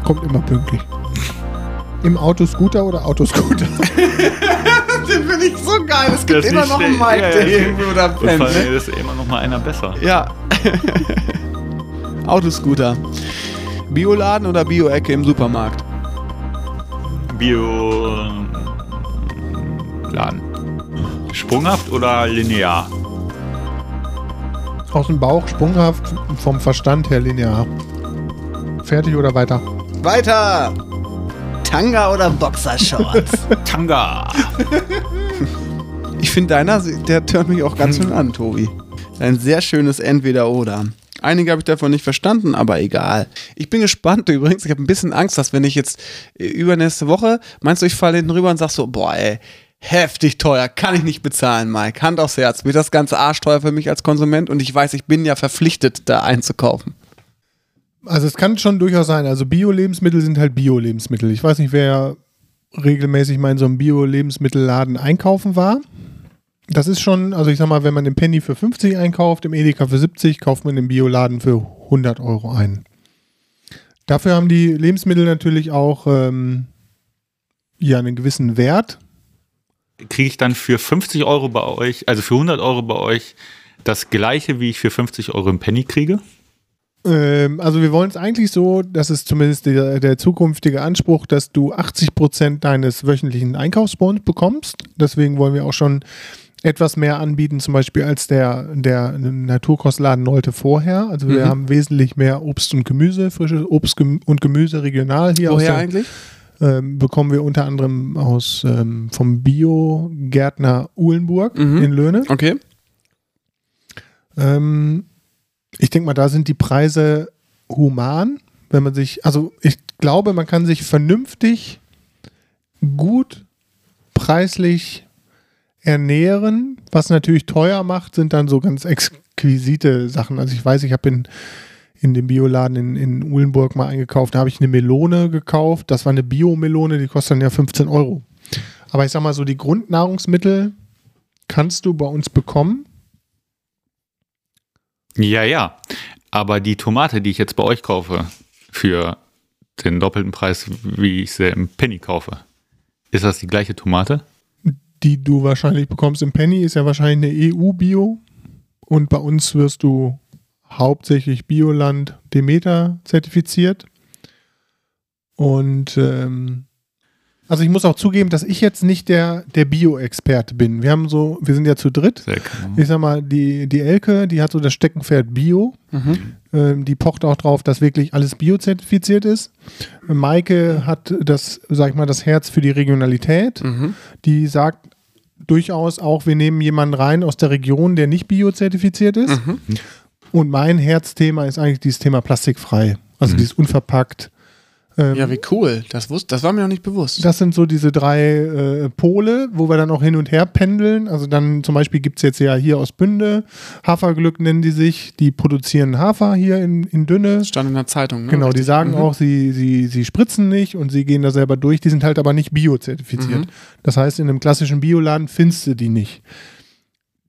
Kommt immer pünktlich. Im Autoscooter oder Autoscooter? [LAUGHS] Den finde ich so geil. Es Das ist nicht schlecht. Ja, ja, irgendwo da Und vor allem ist immer noch mal einer besser. Ja. [LAUGHS] Autoscooter. Bioladen oder Bio-Ecke im Supermarkt? Bio ähm, Laden. Sprunghaft oder linear? Aus dem Bauch, sprunghaft, vom Verstand her linear. Fertig oder weiter? Weiter! Tanga oder Boxershorts? [LAUGHS] Tanga. Ich finde deiner, der tönt mich auch ganz schön an, Tobi. Ein sehr schönes Entweder-Oder. Einige habe ich davon nicht verstanden, aber egal. Ich bin gespannt [LAUGHS] übrigens. Ich habe ein bisschen Angst, dass wenn ich jetzt äh, übernächste Woche, meinst du, ich falle hinten rüber und sag so, boah, ey, heftig teuer, kann ich nicht bezahlen, Mike. Hand aufs Herz, wird das ganze arschteuer für mich als Konsument und ich weiß, ich bin ja verpflichtet, da einzukaufen. Also es kann schon durchaus sein. Also Bio-Lebensmittel sind halt Bio-Lebensmittel. Ich weiß nicht, wer regelmäßig mal in so einem Bio-Lebensmittelladen einkaufen war. Das ist schon, also ich sag mal, wenn man den Penny für 50 einkauft, im Edeka für 70, kauft man den Bioladen für 100 Euro ein. Dafür haben die Lebensmittel natürlich auch ähm, ja einen gewissen Wert. Kriege ich dann für 50 Euro bei euch, also für 100 Euro bei euch, das gleiche, wie ich für 50 Euro im Penny kriege? Ähm, also wir wollen es eigentlich so, das ist zumindest der, der zukünftige Anspruch, dass du 80% deines wöchentlichen Einkaufsbons bekommst. Deswegen wollen wir auch schon etwas mehr anbieten, zum Beispiel als der, der Naturkostladen Nolte vorher. Also wir Mhm. haben wesentlich mehr Obst und Gemüse, frisches Obst und Gemüse regional hier. aus Woher der, eigentlich? Ähm, bekommen wir unter anderem aus ähm, vom Bio-Gärtner Uhlenburg Mhm. in Löhne. Okay. Ähm, ich denke mal, da sind die Preise human, wenn man sich, also ich glaube, man kann sich vernünftig, gut, preislich ernähren. Was natürlich teuer macht, sind dann so ganz exquisite Sachen. Also ich weiß, ich habe in, in dem Bioladen in, in Uhlenburg mal eingekauft, da habe ich eine Melone gekauft. Das war eine Biomelone, die kostet dann ja 15 Euro. Aber ich sag mal so, die Grundnahrungsmittel kannst du bei uns bekommen. Ja, ja. Aber die Tomate, die ich jetzt bei euch kaufe, für den doppelten Preis, wie ich sie im Penny kaufe, ist das die gleiche Tomate? Die du wahrscheinlich bekommst im Penny, ist ja wahrscheinlich eine EU-Bio. Und bei uns wirst du hauptsächlich Bioland Demeter zertifiziert. Und ähm, also ich muss auch zugeben, dass ich jetzt nicht der, der Bio-Experte bin. Wir haben so, wir sind ja zu dritt. Sehr genau. Ich sag mal, die, die Elke, die hat so das Steckenpferd Bio. Mhm. Ähm, die pocht auch drauf, dass wirklich alles biozertifiziert ist. Maike hat das, sag ich mal, das Herz für die Regionalität. Mhm. Die sagt durchaus auch, wir nehmen jemanden rein aus der Region, der nicht biozertifiziert ist. Mhm. Und mein Herzthema ist eigentlich dieses Thema plastikfrei. Also Mhm. dieses unverpackt. Ähm, Ja, wie cool. Das, wusste, das war mir noch nicht bewusst. das sind so diese drei äh, Pole, wo wir dann auch hin und her pendeln. Also dann zum Beispiel gibt es jetzt ja hier aus Bünde, Haferglück nennen die sich, die produzieren Hafer hier in, in Dünne. Das stand in der Zeitung. Ne? Genau, die Richtig. sagen Mhm. auch, sie, sie, sie spritzen nicht und sie gehen da selber durch. Die sind halt aber nicht biozertifiziert. Mhm. Das heißt, in einem klassischen Bioladen findest du die nicht.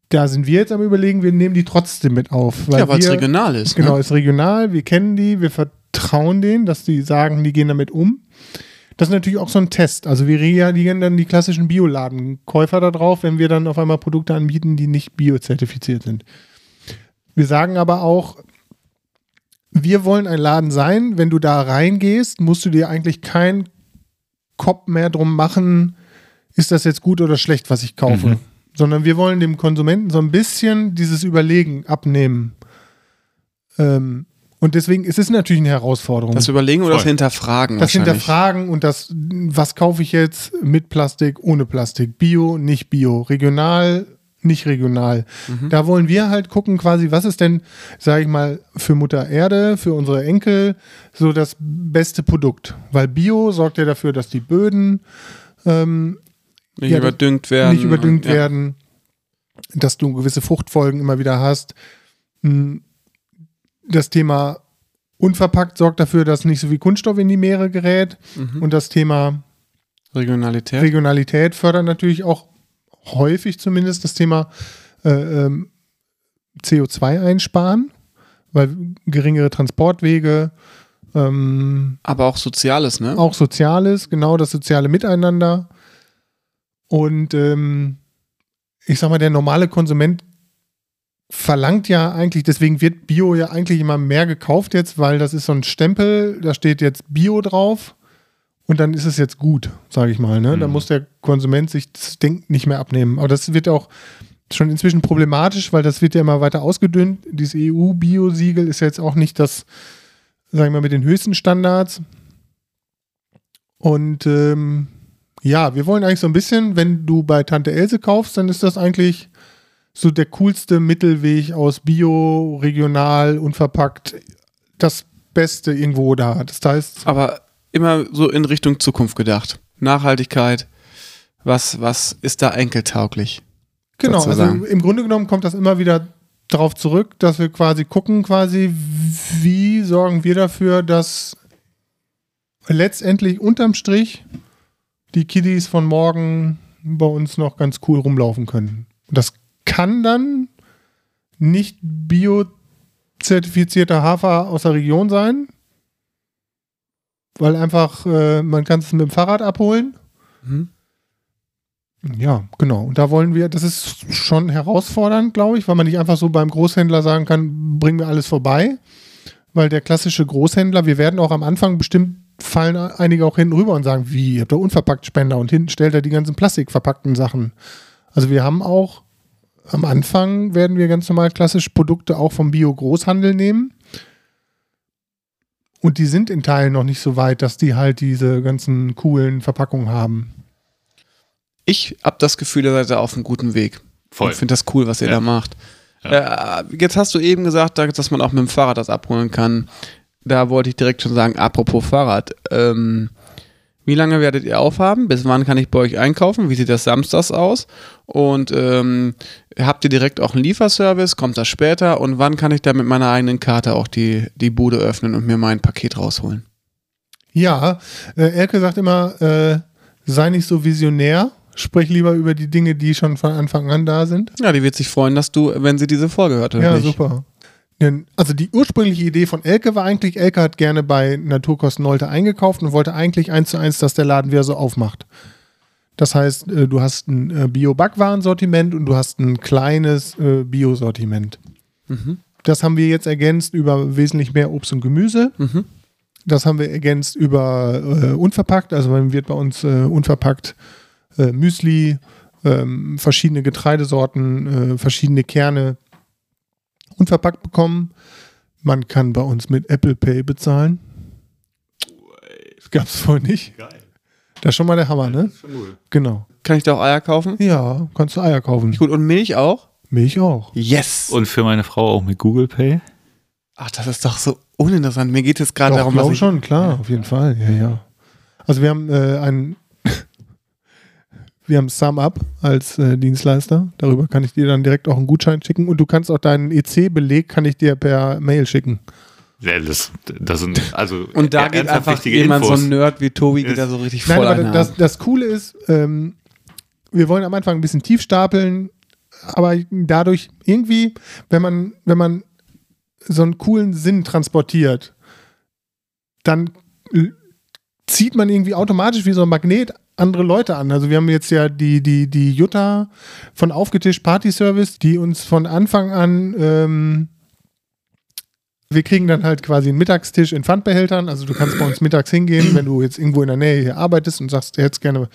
Da sind wir jetzt am überlegen, wir nehmen die trotzdem mit auf. Ja, weil es regional ist. Genau, Ne? ist regional, wir kennen die, wir vertrauen denen, dass die sagen, die gehen damit um. Das ist natürlich auch so ein Test. Also wir reagieren dann die klassischen Bioladenkäufer da drauf, wenn wir dann auf einmal Produkte anbieten, die nicht biozertifiziert sind. Wir sagen aber auch, wir wollen ein Laden sein. Wenn du da reingehst, musst du dir eigentlich keinen Kopf mehr drum machen, ist das jetzt gut oder schlecht, was ich kaufe. Mhm. Sondern wir wollen dem Konsumenten so ein bisschen dieses Überlegen abnehmen. Ähm, und deswegen ist es natürlich eine Herausforderung. Das Überlegen oder das Voll. Hinterfragen Das. Hinterfragen und das, was kaufe ich jetzt mit Plastik, ohne Plastik, Bio, nicht Bio, regional, nicht regional. Mhm. Da wollen wir halt gucken, quasi, was ist denn, sage ich mal, für Mutter Erde, für unsere Enkel so das beste Produkt. Weil Bio sorgt ja dafür, dass die Böden ähm, Nicht Ja, überdüngt werden. nicht überdüngt und, ja. werden, dass du gewisse Fruchtfolgen immer wieder hast. Hm, Das Thema unverpackt sorgt dafür, dass nicht so viel Kunststoff in die Meere gerät. Mhm. Und das Thema Regionalität. Regionalität fördert natürlich auch häufig zumindest das Thema äh, ähm, CO2 einsparen, weil geringere Transportwege, ähm, aber auch Soziales, ne? auch Soziales, genau das soziale Miteinander. Und ähm, ich sag mal, der normale Konsument verlangt ja eigentlich, deswegen wird Bio ja eigentlich immer mehr gekauft jetzt, weil das ist so ein Stempel, da steht jetzt Bio drauf und dann ist es jetzt gut, sage ich mal. Ne? Da Mhm. muss der Konsument sich das Ding nicht mehr abnehmen. Aber das wird auch schon inzwischen problematisch, weil das wird ja immer weiter ausgedünnt. Dieses EU-Bio-Siegel ist ja jetzt auch nicht das, sagen wir mal, mit den höchsten Standards. Und ähm, ja, wir wollen eigentlich so ein bisschen, wenn du bei Tante Else kaufst, dann ist das eigentlich so der coolste Mittelweg aus Bio, regional, unverpackt. Das Beste irgendwo da. Das heißt, Aber immer so in Richtung Zukunft gedacht. Nachhaltigkeit. Was, was ist da enkeltauglich? Genau, also sozusagen. im Grunde genommen kommt das immer wieder darauf zurück, dass wir quasi gucken, quasi, wie sorgen wir dafür, dass letztendlich unterm Strich die Kiddies von morgen bei uns noch ganz cool rumlaufen können. Das kann dann nicht biozertifizierter Hafer aus der Region sein, weil einfach äh, man kann es mit dem Fahrrad abholen. Mhm. Ja, genau. Und da wollen wir, das ist schon herausfordernd, glaube ich, weil man nicht einfach so beim Großhändler sagen kann, bring mir alles vorbei. Weil der klassische Großhändler, wir werden auch am Anfang bestimmt fallen einige auch hinten rüber und sagen, wie, ihr habt ihr unverpackt Spender und hinten stellt er die ganzen plastikverpackten Sachen. Also wir haben auch, am Anfang werden wir ganz normal klassisch Produkte auch vom Bio-Großhandel nehmen. Und die sind in Teilen noch nicht so weit, dass die halt diese ganzen coolen Verpackungen haben. Ich habe das Gefühl, ihr seid da auf einem guten Weg. Voll. Ich finde das cool, was ihr Ja. da macht. Äh, jetzt hast du eben gesagt, da- dass man auch mit dem Fahrrad das abholen kann. Da wollte ich direkt schon sagen, apropos Fahrrad. Ähm, wie lange werdet ihr aufhaben? Bis wann kann ich bei euch einkaufen? Wie sieht das samstags aus? Und ähm, habt ihr direkt auch einen Lieferservice? Kommt das später? Und wann kann ich da mit meiner eigenen Karte auch die, die Bude öffnen und mir mein Paket rausholen? Ja, äh, Elke sagt immer, äh, sei nicht so visionär, sprich lieber über die Dinge, die schon von Anfang an da sind. Ja, die wird sich freuen, dass du, wenn sie diese Folge hört. Ja, nicht? super. Denn, also die ursprüngliche Idee von Elke war eigentlich, Elke hat gerne bei Naturkosten Nolte eingekauft und wollte eigentlich eins zu eins, dass der Laden wieder so aufmacht. Das heißt, äh, du hast ein äh, Bio-Backwarensortiment und du hast ein kleines äh, Bio-Sortiment. Mhm. Das haben wir jetzt ergänzt über wesentlich mehr Obst und Gemüse. Mhm. Das haben wir ergänzt über äh, unverpackt. Also man wird bei uns äh, unverpackt äh, Müsli, ähm, verschiedene Getreidesorten, verschiedene Kerne unverpackt bekommen. Man kann bei uns mit Apple Pay bezahlen. Das gab es vorher nicht. Geil. Das ist schon mal der Hammer, ne? Schon cool. Genau. Kann ich da auch Eier kaufen? Ja, kannst du Eier kaufen. Gut, und Milch auch? Milch auch. Yes! Und für meine Frau auch mit Google Pay. Ach, das ist doch so uninteressant. Mir geht es gerade darum, was ich, schon, klar, auf jeden Fall. Ja, ja. Also wir haben äh, einen wir haben SumUp als äh, Dienstleister. Darüber kann ich dir dann direkt auch einen Gutschein schicken und du kannst auch deinen EC-Beleg kann ich dir per Mail schicken. Ja, das, das sind also [LAUGHS] Und da ja, geht einfach jemand, so Infos. ein Nerd wie Tobi, geht da so richtig Nein, voll aber einer. das, das Coole ist, ähm, wir wollen am Anfang ein bisschen tief stapeln, aber dadurch irgendwie, wenn man, wenn man so einen coolen Sinn transportiert, dann zieht man irgendwie automatisch wie so ein Magnet andere Leute an. Also wir haben jetzt ja die, die, die Jutta von Aufgetischt Party Service, die uns von Anfang an ähm, wir kriegen dann halt quasi einen Mittagstisch in Pfandbehältern. Also du kannst bei uns mittags hingehen, wenn du jetzt irgendwo in der Nähe hier arbeitest und sagst, du hättest gerne,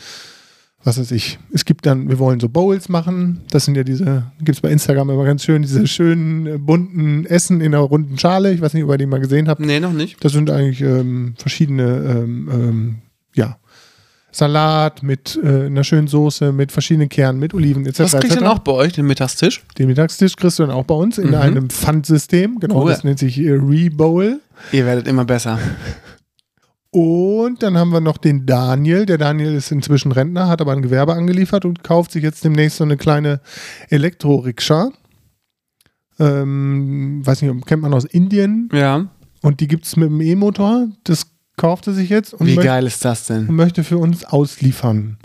was weiß ich. Es gibt dann, wir wollen so Bowls machen. Das sind ja diese, gibt es bei Instagram immer ganz schön, diese schönen äh, bunten Essen in einer runden Schale. Ich weiß nicht, ob ihr die mal gesehen habt. nee, noch nicht. Das sind eigentlich ähm, verschiedene, ähm, ähm, ja, Salat mit äh, einer schönen Soße, mit verschiedenen Kernen, mit Oliven etc. Was krieg ich etc. denn auch bei euch, den Mittagstisch? Den Mittagstisch kriegst du dann auch bei uns in Mhm. einem Pfandsystem. Genau, Cool. das nennt sich äh, Rebowl. Ihr werdet immer besser. [LAUGHS] Und dann haben wir noch den Daniel. Der Daniel ist inzwischen Rentner, hat aber ein Gewerbe angeliefert und kauft sich jetzt demnächst so eine kleine Elektro-Rikscha. Ähm, weiß nicht, kennt man aus Indien. Ja. Und die gibt es mit dem E-Motor. Das kauft er sich jetzt und, Wie geil ist das denn? und möchte für uns ausliefern.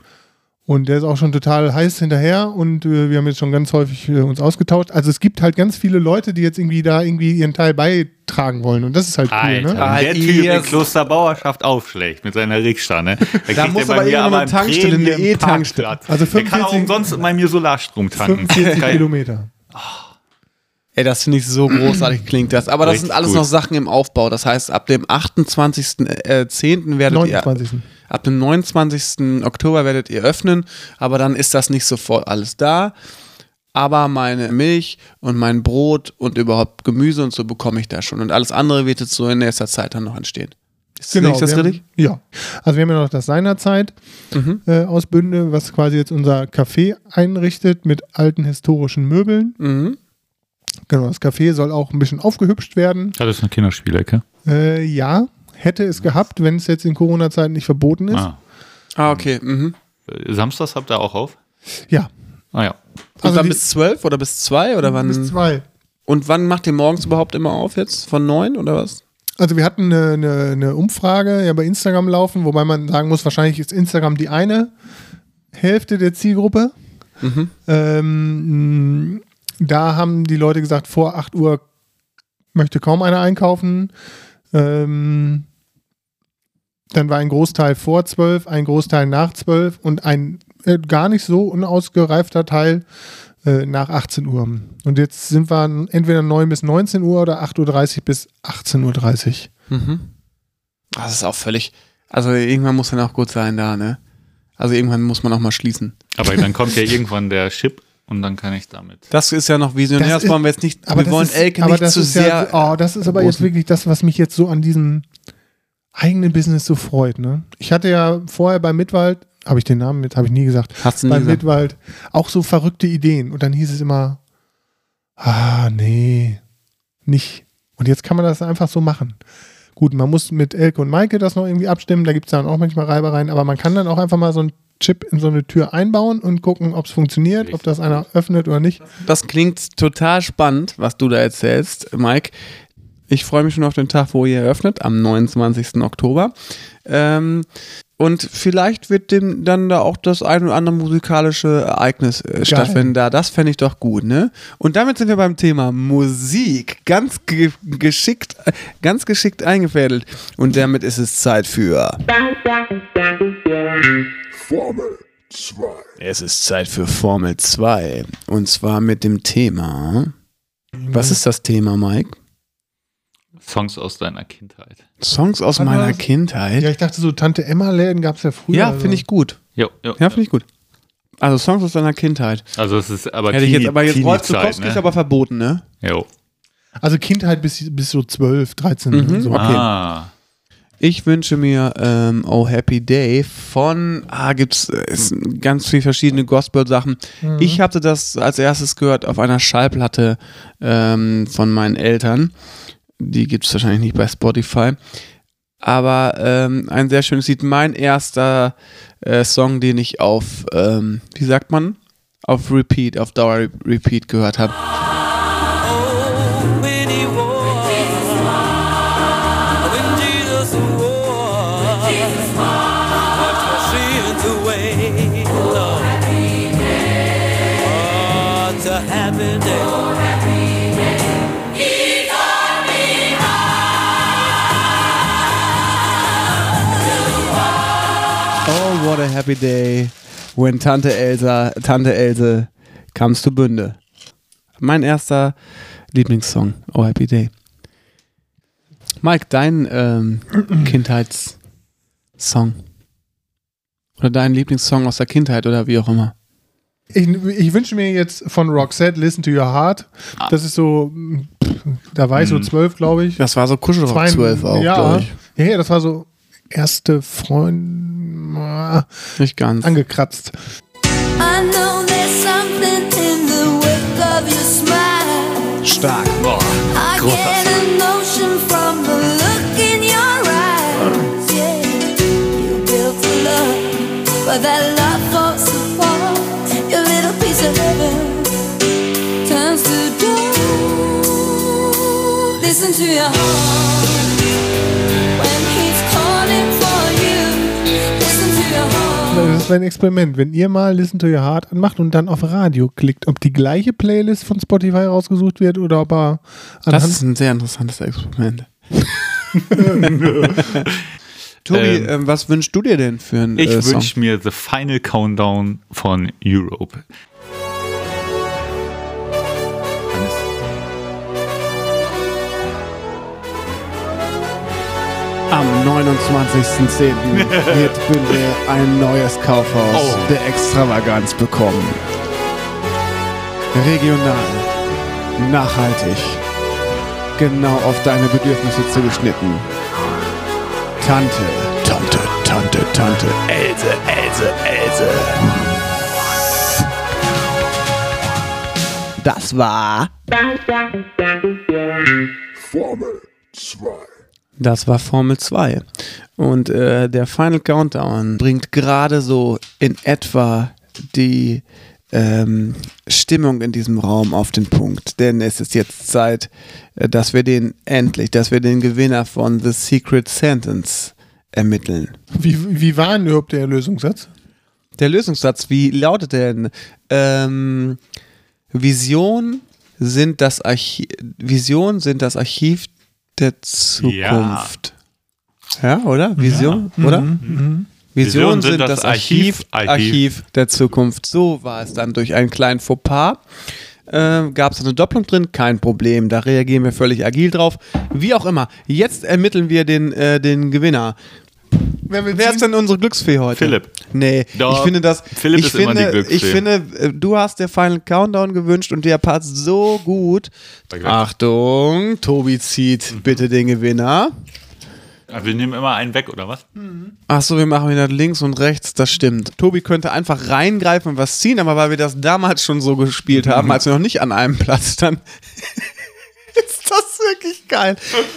Und der ist auch schon total heiß hinterher und äh, wir haben jetzt schon ganz häufig äh, uns ausgetauscht. Also es gibt halt ganz viele Leute, die jetzt irgendwie da irgendwie ihren Teil beitragen wollen und das ist halt cool, Alter, ne? Ah, der Typ ihr- in Klosterbauerschaft aufschlägt mit seiner Rikscha, ne? [LAUGHS] Da, muss aber aber eine Tankstelle, eine. E-Tankstelle. Also der kann auch 45 umsonst bei mir Solarstrom tanken. 45 Geil. Kilometer. Ey, das finde ich so großartig klingt das. Aber das Richtig sind alles gut. noch Sachen im Aufbau. Das heißt, ab dem 28.10. werdet ihr 29. Ab dem 29. Oktober werdet ihr öffnen, aber dann ist das nicht sofort alles da. Aber meine Milch und mein Brot und überhaupt Gemüse und so bekomme ich da schon. Und alles andere wird jetzt so in nächster Zeit dann noch entstehen. Sehe ich das wir haben, richtig? Ja. Also wir haben ja noch das Seinerzeit Mhm. äh, aus Bünde, was quasi jetzt unser Café einrichtet mit alten historischen Möbeln. Mhm. Genau, das Café soll auch ein bisschen aufgehübscht werden. Ja, das ist eine Kinderspielecke. Äh, ja, hätte es gehabt, wenn es jetzt in Corona-Zeiten nicht verboten ist. Ah. Ah, okay. Mhm. Samstags habt ihr auch auf? Ja. Ah ja. Und Also dann bis zwölf oder bis zwei oder wann? Bis zwei. Und wann macht ihr morgens überhaupt immer auf jetzt? Von neun oder was? Also wir hatten eine, eine, eine Umfrage ja bei Instagram laufen, wobei man sagen muss, wahrscheinlich ist Instagram die eine Hälfte der Zielgruppe. Mhm. Ähm, da haben die Leute gesagt, vor 8 Uhr möchte kaum einer einkaufen. Ähm, dann war ein Großteil vor 12, ein Großteil nach 12 und ein äh, gar nicht so unausgereifter Teil äh, nach 18 Uhr. Und jetzt sind wir entweder 9 bis 19 Uhr oder 8.30 Uhr bis 18.30 Uhr. Mhm. Das ist auch völlig. Also irgendwann muss dann auch gut sein da, ne? Also irgendwann muss man auch mal schließen. Aber dann kommt ja irgendwann der Chip und dann kann ich damit. Das ist ja noch visionär, das, Das wollen wir jetzt nicht. wir das wollen ist, Elke aber nicht das zu ist sehr. Ja, oh, das ist aber jetzt wirklich das, was mich jetzt so an diesem eigenen Business so freut. Ne? Ich hatte ja vorher bei Mitwald, habe ich den Namen mit, habe ich nie gesagt, Hast du bei gesagt. Mitwald auch so verrückte Ideen. Und dann hieß es immer, ah, nee, nicht. Und jetzt kann man das einfach so machen. Gut, man muss mit Elke und Maike das noch irgendwie abstimmen, da gibt es dann auch manchmal Reibereien, aber man kann dann auch einfach mal so einen Chip in so eine Tür einbauen und gucken, ob es funktioniert, ob das einer öffnet oder nicht. Das klingt total spannend, was du da erzählst, Mike. Ich freue mich schon auf den Tag, wo ihr eröffnet, am 29. Oktober. Ähm, und vielleicht wird dem dann da auch das ein oder andere musikalische Ereignis äh, stattfinden. Da, das fände ich doch gut, ne? Und damit sind wir beim Thema Musik. Ganz ge geschickt, ganz geschickt eingefädelt. Und damit ist es Zeit für. Formel 2. Es ist Zeit für Formel 2. Und zwar mit dem Thema. Was ist das Thema, Mike? Songs aus deiner Kindheit. Songs aus war meiner? Kindheit. Ja, ich dachte so, Tante Emma-Läden gab es ja früher. Ja, also. finde ich gut. Jo, jo, Ja, finde ich gut. Also Songs aus deiner Kindheit. Also es ist aber Hätte ich jetzt, aber jetzt Rolf Zukowski ist ne? aber verboten, ne? Jo. Also Kindheit bis, bis so 12, 13. Mhm, so. okay. Ah. Ich wünsche mir ähm, Oh Happy Day von, ah, gibt's äh, ist ganz viele verschiedene Gospel-Sachen. Mhm. Ich hatte das als erstes gehört auf einer Schallplatte ähm, von meinen Eltern. Die gibt es wahrscheinlich nicht bei Spotify. Aber ähm, ein sehr schönes Lied. Mein erster äh, Song, den ich auf, ähm, wie sagt man? Auf Repeat, auf Dauer Re- Repeat gehört habe. What a happy day when Tante Elsa, Tante Else comes to Bünde. Mein erster Lieblingssong, Oh Happy Day. Mike, dein ähm, [CLEARS THROAT] Kindheitssong. Oder dein Lieblingssong aus der Kindheit oder wie auch immer. Ich, ich wünsche mir jetzt von Roxette Listen to Your Heart. Das ist so, da war ich so Mhm. 12, glaube ich. Das war so Kuschelrock 12 auch, ja, glaube ich. Ja, ja, das war so erste Freund Nicht ganz. angekratzt. I know there's something in ein Experiment. Wenn ihr mal Listen to Your Heart anmacht und dann auf Radio klickt, ob die gleiche Playlist von Spotify rausgesucht wird oder ob er Das ist ein sehr interessantes Experiment. [LAUGHS] Tobi, Ähm, ähm, was wünschst du dir denn für einen Ich äh, Song? wünsche mir The Final Countdown von Europe. Am 29.10. [LAUGHS] wird Bünde ein neues Kaufhaus Oh. der Extravaganz bekommen. Regional, nachhaltig, genau auf deine Bedürfnisse zugeschnitten. Tante, Tante, Tante, Tante, Else, Else, Else. Das war. Formel 2. Das war Formel 2. Und äh, der Final Countdown bringt gerade so in etwa die ähm, Stimmung in diesem Raum auf den Punkt. Denn es ist jetzt Zeit, äh, dass wir den endlich, dass wir den Gewinner von The Secret Sentence ermitteln. Wie, wie war denn überhaupt der Lösungssatz? Der Lösungssatz, wie lautet der denn? Ähm, Vision sind das Archiv, Vision sind das Archiv der Zukunft. Ja, oder? Vision, oder? Mhm. Visionen sind das Archiv, Archiv, Archiv der Zukunft. So war es dann durch einen kleinen Fauxpas. Äh, Gab es eine Doppelung drin? Kein Problem. Da reagieren wir völlig agil drauf. Wie auch immer. Jetzt ermitteln wir den, äh, den Gewinner. Wer, will Wer ist denn unsere Glücksfee heute? Philipp. Nee, Doch, ich finde das. Philipp ich ist finde, immer die Glücksfee. Ich finde, äh, du hast der Final Countdown gewünscht und der passt so gut. Achtung, Tobi zieht bitte den Gewinner. Ah, Wir nehmen immer einen weg, oder was? Achso, wir machen wieder links und rechts, das stimmt. Tobi könnte einfach reingreifen und was ziehen, aber weil wir das damals schon so gespielt haben, [LAUGHS] als wir noch nicht an einem Platz standen, [LAUGHS] ist das wirklich geil.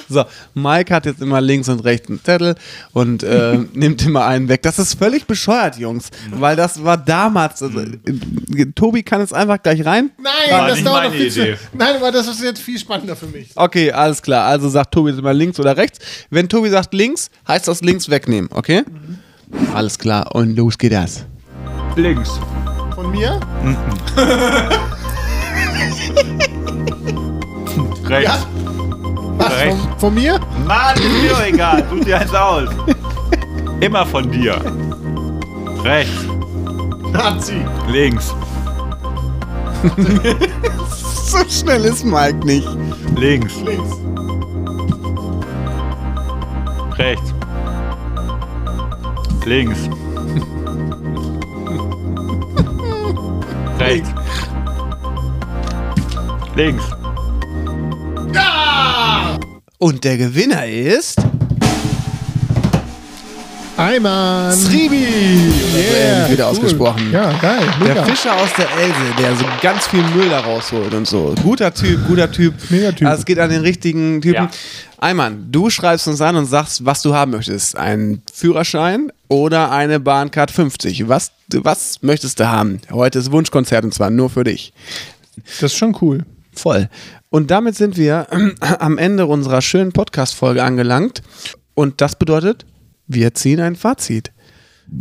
So, Mike hat jetzt immer links und rechts einen Zettel und äh, [LAUGHS] nimmt immer einen weg. Das ist völlig bescheuert, Jungs, weil das war damals. Also, äh, Tobi kann jetzt einfach gleich rein. Nein, War das dauert noch meine viel zu. Idee. Nein, aber das ist jetzt viel spannender für mich. Okay, alles klar. Also sagt Tobi jetzt immer links oder rechts. Wenn Tobi sagt links, heißt das links wegnehmen, okay? Alles klar. Und los geht das. Links. Von mir? [LAUGHS] Rechts. Was? Rechts. Von, von mir? Mann, ist mir doch egal. Such dir eins aus. Immer von dir. Rechts. Nazi. Links. [LAUGHS] So schnell ist Mike nicht. Links. Links. Rechts. Links. [LAUGHS] Rechts. Links. Und der Gewinner ist Eimann. Sribi. Yeah, wieder cool. ausgesprochen. Ja, geil. Der Mega. Fischer aus der Else, der so ganz viel Müll da rausholt und so. Guter Typ, guter Typ. Mega Typ. Also es geht an den richtigen Typen. Ja. Eimann, du schreibst uns an und sagst, was du haben möchtest. Einen Führerschein oder eine Bahncard 50. Was, was möchtest du haben? Heute ist Wunschkonzert und zwar nur für dich. Das ist schon cool. Voll. Und damit sind wir [CLEARS THROAT] am Ende unserer schönen Podcast-Folge angelangt. Und das bedeutet, wir ziehen ein Fazit.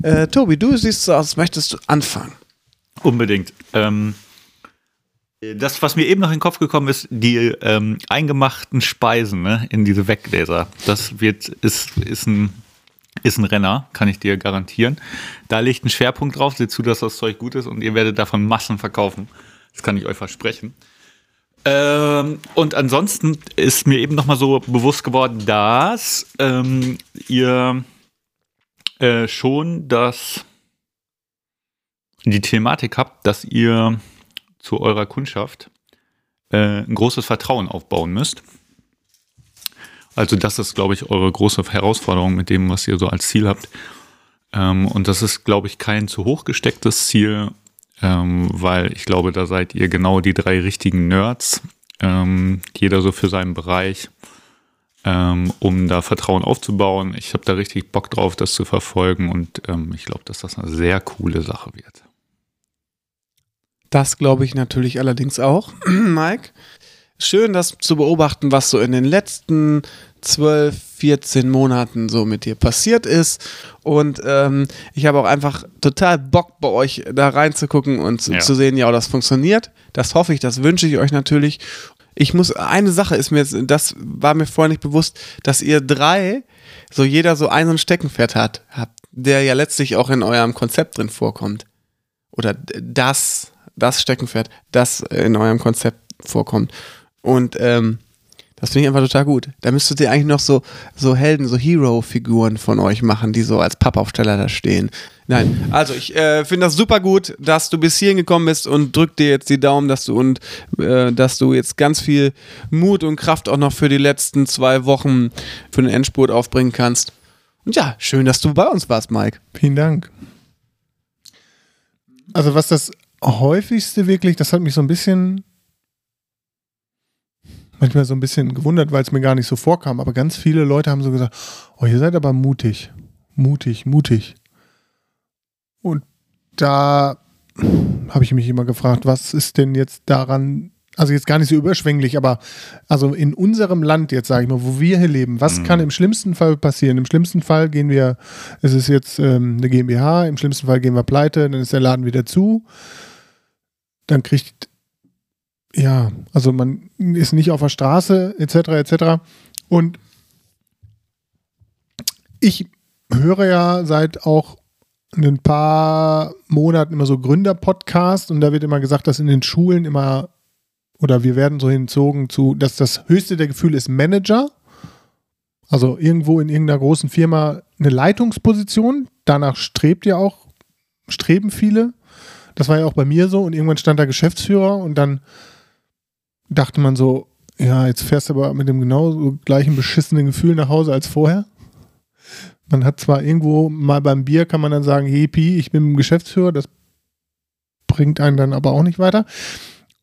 Äh, Tobi, du siehst so aus, möchtest du anfangen. Unbedingt. Ähm, das, was mir eben noch in den Kopf gekommen ist, die ähm, eingemachten Speisen ne, in diese Weggläser, das wird, ist, ist, ein, ist ein Renner, kann ich dir garantieren. Da liegt ein Schwerpunkt drauf, seht zu, dass das Zeug gut ist und ihr werdet davon Massen verkaufen. Das kann ich euch versprechen. Ähm, und ansonsten ist mir eben noch mal so bewusst geworden, dass ähm, ihr äh, schon das die Thematik habt, dass ihr zu eurer Kundschaft äh, ein großes Vertrauen aufbauen müsst. Also das ist, glaube ich, eure große Herausforderung mit dem, was ihr so als Ziel habt. Ähm, und das ist, glaube ich, kein zu hoch gestecktes Ziel, ähm, weil ich glaube, da seid ihr genau die drei richtigen Nerds, ähm, jeder so für seinen Bereich, ähm, um da Vertrauen aufzubauen. Ich habe da richtig Bock drauf, das zu verfolgen und ähm, ich glaube, dass das eine sehr coole Sache wird. Das glaube ich natürlich allerdings auch, [CLEARS THROAT] Mike. Schön, das zu beobachten, was so in den letzten 12, 14 Monaten so mit dir passiert ist. Und ähm, ich habe auch einfach total Bock bei euch da reinzugucken und zu, Ja. zu sehen, ja, das funktioniert. Das hoffe ich, das wünsche ich euch natürlich. Ich muss, eine Sache ist mir jetzt, das war mir vorher nicht bewusst, dass ihr drei, so jeder so einen Steckenpferd hat, habt, der ja letztlich auch in eurem Konzept drin vorkommt. Oder das, das Steckenpferd, das in eurem Konzept vorkommt. Und ähm, das finde ich einfach total gut. Da müsstet ihr eigentlich noch so, so Helden, so Hero-Figuren von euch machen, die so als Pappaufsteller da stehen. Nein, also ich äh, finde das super gut, dass du bis hierhin gekommen bist und drück dir jetzt die Daumen, dass du und äh, dass du jetzt ganz viel Mut und Kraft auch noch für die letzten zwei Wochen für den Endspurt aufbringen kannst. Ja, schön, dass du bei uns warst, Mike. Vielen Dank. Also was das häufigste wirklich, das hat mich so ein bisschen manchmal so ein bisschen gewundert, weil es mir gar nicht so vorkam, aber ganz viele Leute haben so gesagt, oh, ihr seid aber mutig, mutig, mutig. Und da habe ich mich immer gefragt, was ist denn jetzt daran, also jetzt gar nicht so überschwänglich, aber also in unserem Land jetzt, sage ich mal, wo wir hier leben, was kann im schlimmsten Fall passieren? Im schlimmsten Fall gehen wir, es ist jetzt ähm, eine GmbH, im schlimmsten Fall gehen wir pleite, dann ist der Laden wieder zu. Dann kriegt, ja, also man ist nicht auf der Straße, etc., etc. Und ich höre ja seit auch ein paar Monaten immer so Gründer-Podcast und da wird immer gesagt, dass in den Schulen immer oder wir werden so hinzogen zu, dass das höchste der Gefühle ist Manager. Also irgendwo in irgendeiner großen Firma eine Leitungsposition. Danach strebt ja auch, streben viele. Das war ja auch bei mir so und irgendwann stand da Geschäftsführer und dann dachte man so, ja, jetzt fährst du aber mit dem genau gleichen beschissenen Gefühl nach Hause als vorher. Man hat zwar irgendwo mal beim Bier kann man dann sagen, hey Pi, ich bin Geschäftsführer, das bringt einen dann aber auch nicht weiter.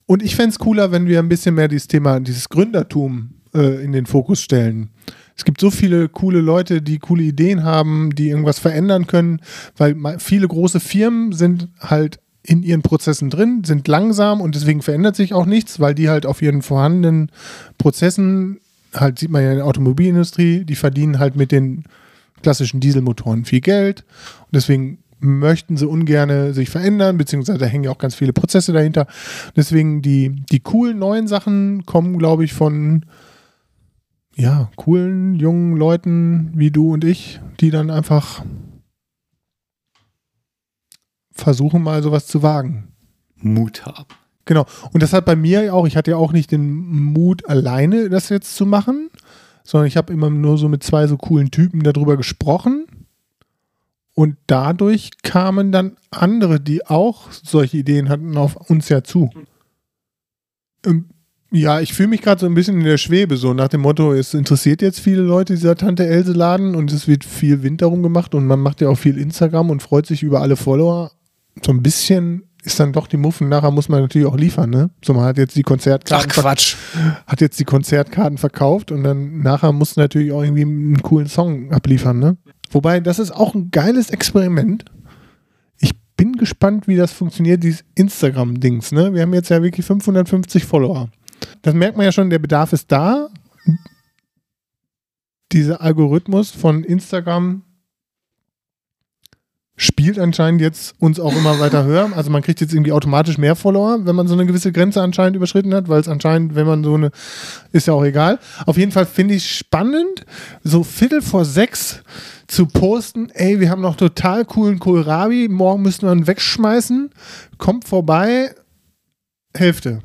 Und ich fände es cooler, wenn wir ein bisschen mehr dieses Thema, dieses Gründertum äh, in den Fokus stellen. Es gibt so viele coole Leute, die coole Ideen haben, die irgendwas verändern können, weil viele große Firmen sind halt in ihren Prozessen drin, sind langsam und deswegen verändert sich auch nichts, weil die halt auf ihren vorhandenen Prozessen, halt sieht man ja in der Automobilindustrie, die verdienen halt mit den klassischen Dieselmotoren viel Geld und deswegen möchten sie ungerne sich verändern, beziehungsweise da hängen ja auch ganz viele Prozesse dahinter. Deswegen die, die coolen neuen Sachen kommen, glaube ich, von ja, coolen jungen Leuten wie du und ich, die dann einfach versuchen mal sowas zu wagen. Mut haben. Genau. Und das hat bei mir ja auch, ich hatte ja auch nicht den Mut, alleine das jetzt zu machen, sondern ich habe immer nur so mit zwei so coolen Typen darüber gesprochen. Und dadurch kamen dann andere, die auch solche Ideen hatten, auf uns ja zu. Ähm, ja, ich fühle mich gerade so ein bisschen in der Schwebe, so nach dem Motto, es interessiert jetzt viele Leute, dieser Tante Else Laden und es wird viel Wind darum gemacht und man macht ja auch viel Instagram und freut sich über alle Follower. So ein bisschen ist dann doch die Muffen, nachher muss man natürlich auch liefern, ne? So, man hat jetzt die Konzertkarten Quatsch. hat jetzt die Konzertkarten verkauft und dann nachher musst du natürlich auch irgendwie einen coolen Song abliefern, ne? Wobei, das ist auch ein geiles Experiment. Ich bin gespannt, wie das funktioniert, dieses Instagram-Dings, ne? Wir haben jetzt ja wirklich 550 Follower. Das merkt man ja schon, der Bedarf ist da. Dieser Algorithmus von Instagram spielt anscheinend jetzt uns auch immer weiter höher. Also man kriegt jetzt irgendwie automatisch mehr Follower, wenn man so eine gewisse Grenze anscheinend überschritten hat, weil es anscheinend, wenn man so eine, ist ja auch egal. Auf jeden Fall finde ich spannend, so Viertel vor sechs zu posten, ey, wir haben noch total coolen Kohlrabi, morgen müssen wir ihn wegschmeißen, kommt vorbei, Hälfte.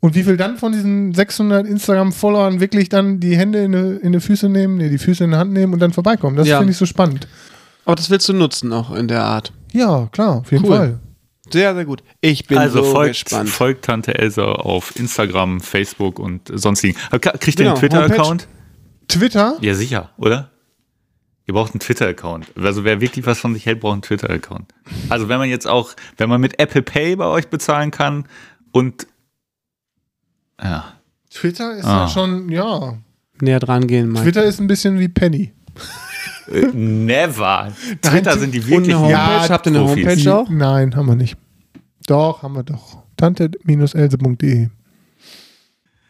Und wie viel dann von diesen 600 Instagram-Followern wirklich dann die Hände in die, in die Füße nehmen, nee, die Füße in die Hand nehmen und dann vorbeikommen? Das Ja. finde ich so spannend. Aber das willst du nutzen auch in der Art. Ja, klar, auf jeden Cool. Fall. Sehr, sehr gut. Ich bin also so folgt, gespannt. folgt Tante Elsa auf Instagram, Facebook und sonstigen. Kriegt ihr Genau, einen Twitter-Account? Twitter? Ja, sicher, oder? Ihr braucht einen Twitter-Account. Also wer wirklich was von sich hält, braucht einen Twitter-Account. Also wenn man jetzt auch, wenn man mit Apple Pay bei euch bezahlen kann und ja. Twitter ist Ah. ja schon, ja. Näher dran gehen, Mike. Twitter ist ein bisschen wie Penny. Äh, Never. Twitter sind die wirklich Homepage? Ja, Habt ihr eine Profis. Homepage auch? Nein, haben wir nicht. Doch, haben wir doch. Tante-else.de.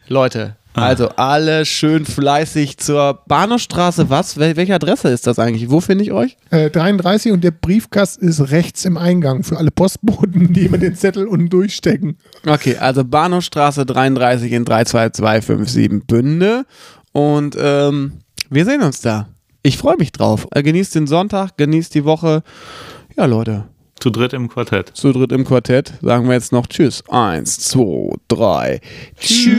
Leute, Ah. also alle schön fleißig zur Bahnhofstraße. Was? Wel welche Adresse ist das eigentlich? Wo finde ich euch? Äh, 33 und der Briefkasten ist rechts im Eingang für alle Postboten, die immer den Zettel unten durchstecken. Okay, also Bahnhofstraße 33 in 32257 Bünde. Und ähm, wir sehen uns da. Ich freue mich drauf. Äh, genießt den Sonntag, genießt die Woche. Ja, Leute, zu dritt im Quartett. zu dritt im Quartett sagen wir jetzt noch Tschüss. Eins, zwei, drei. Tschüss.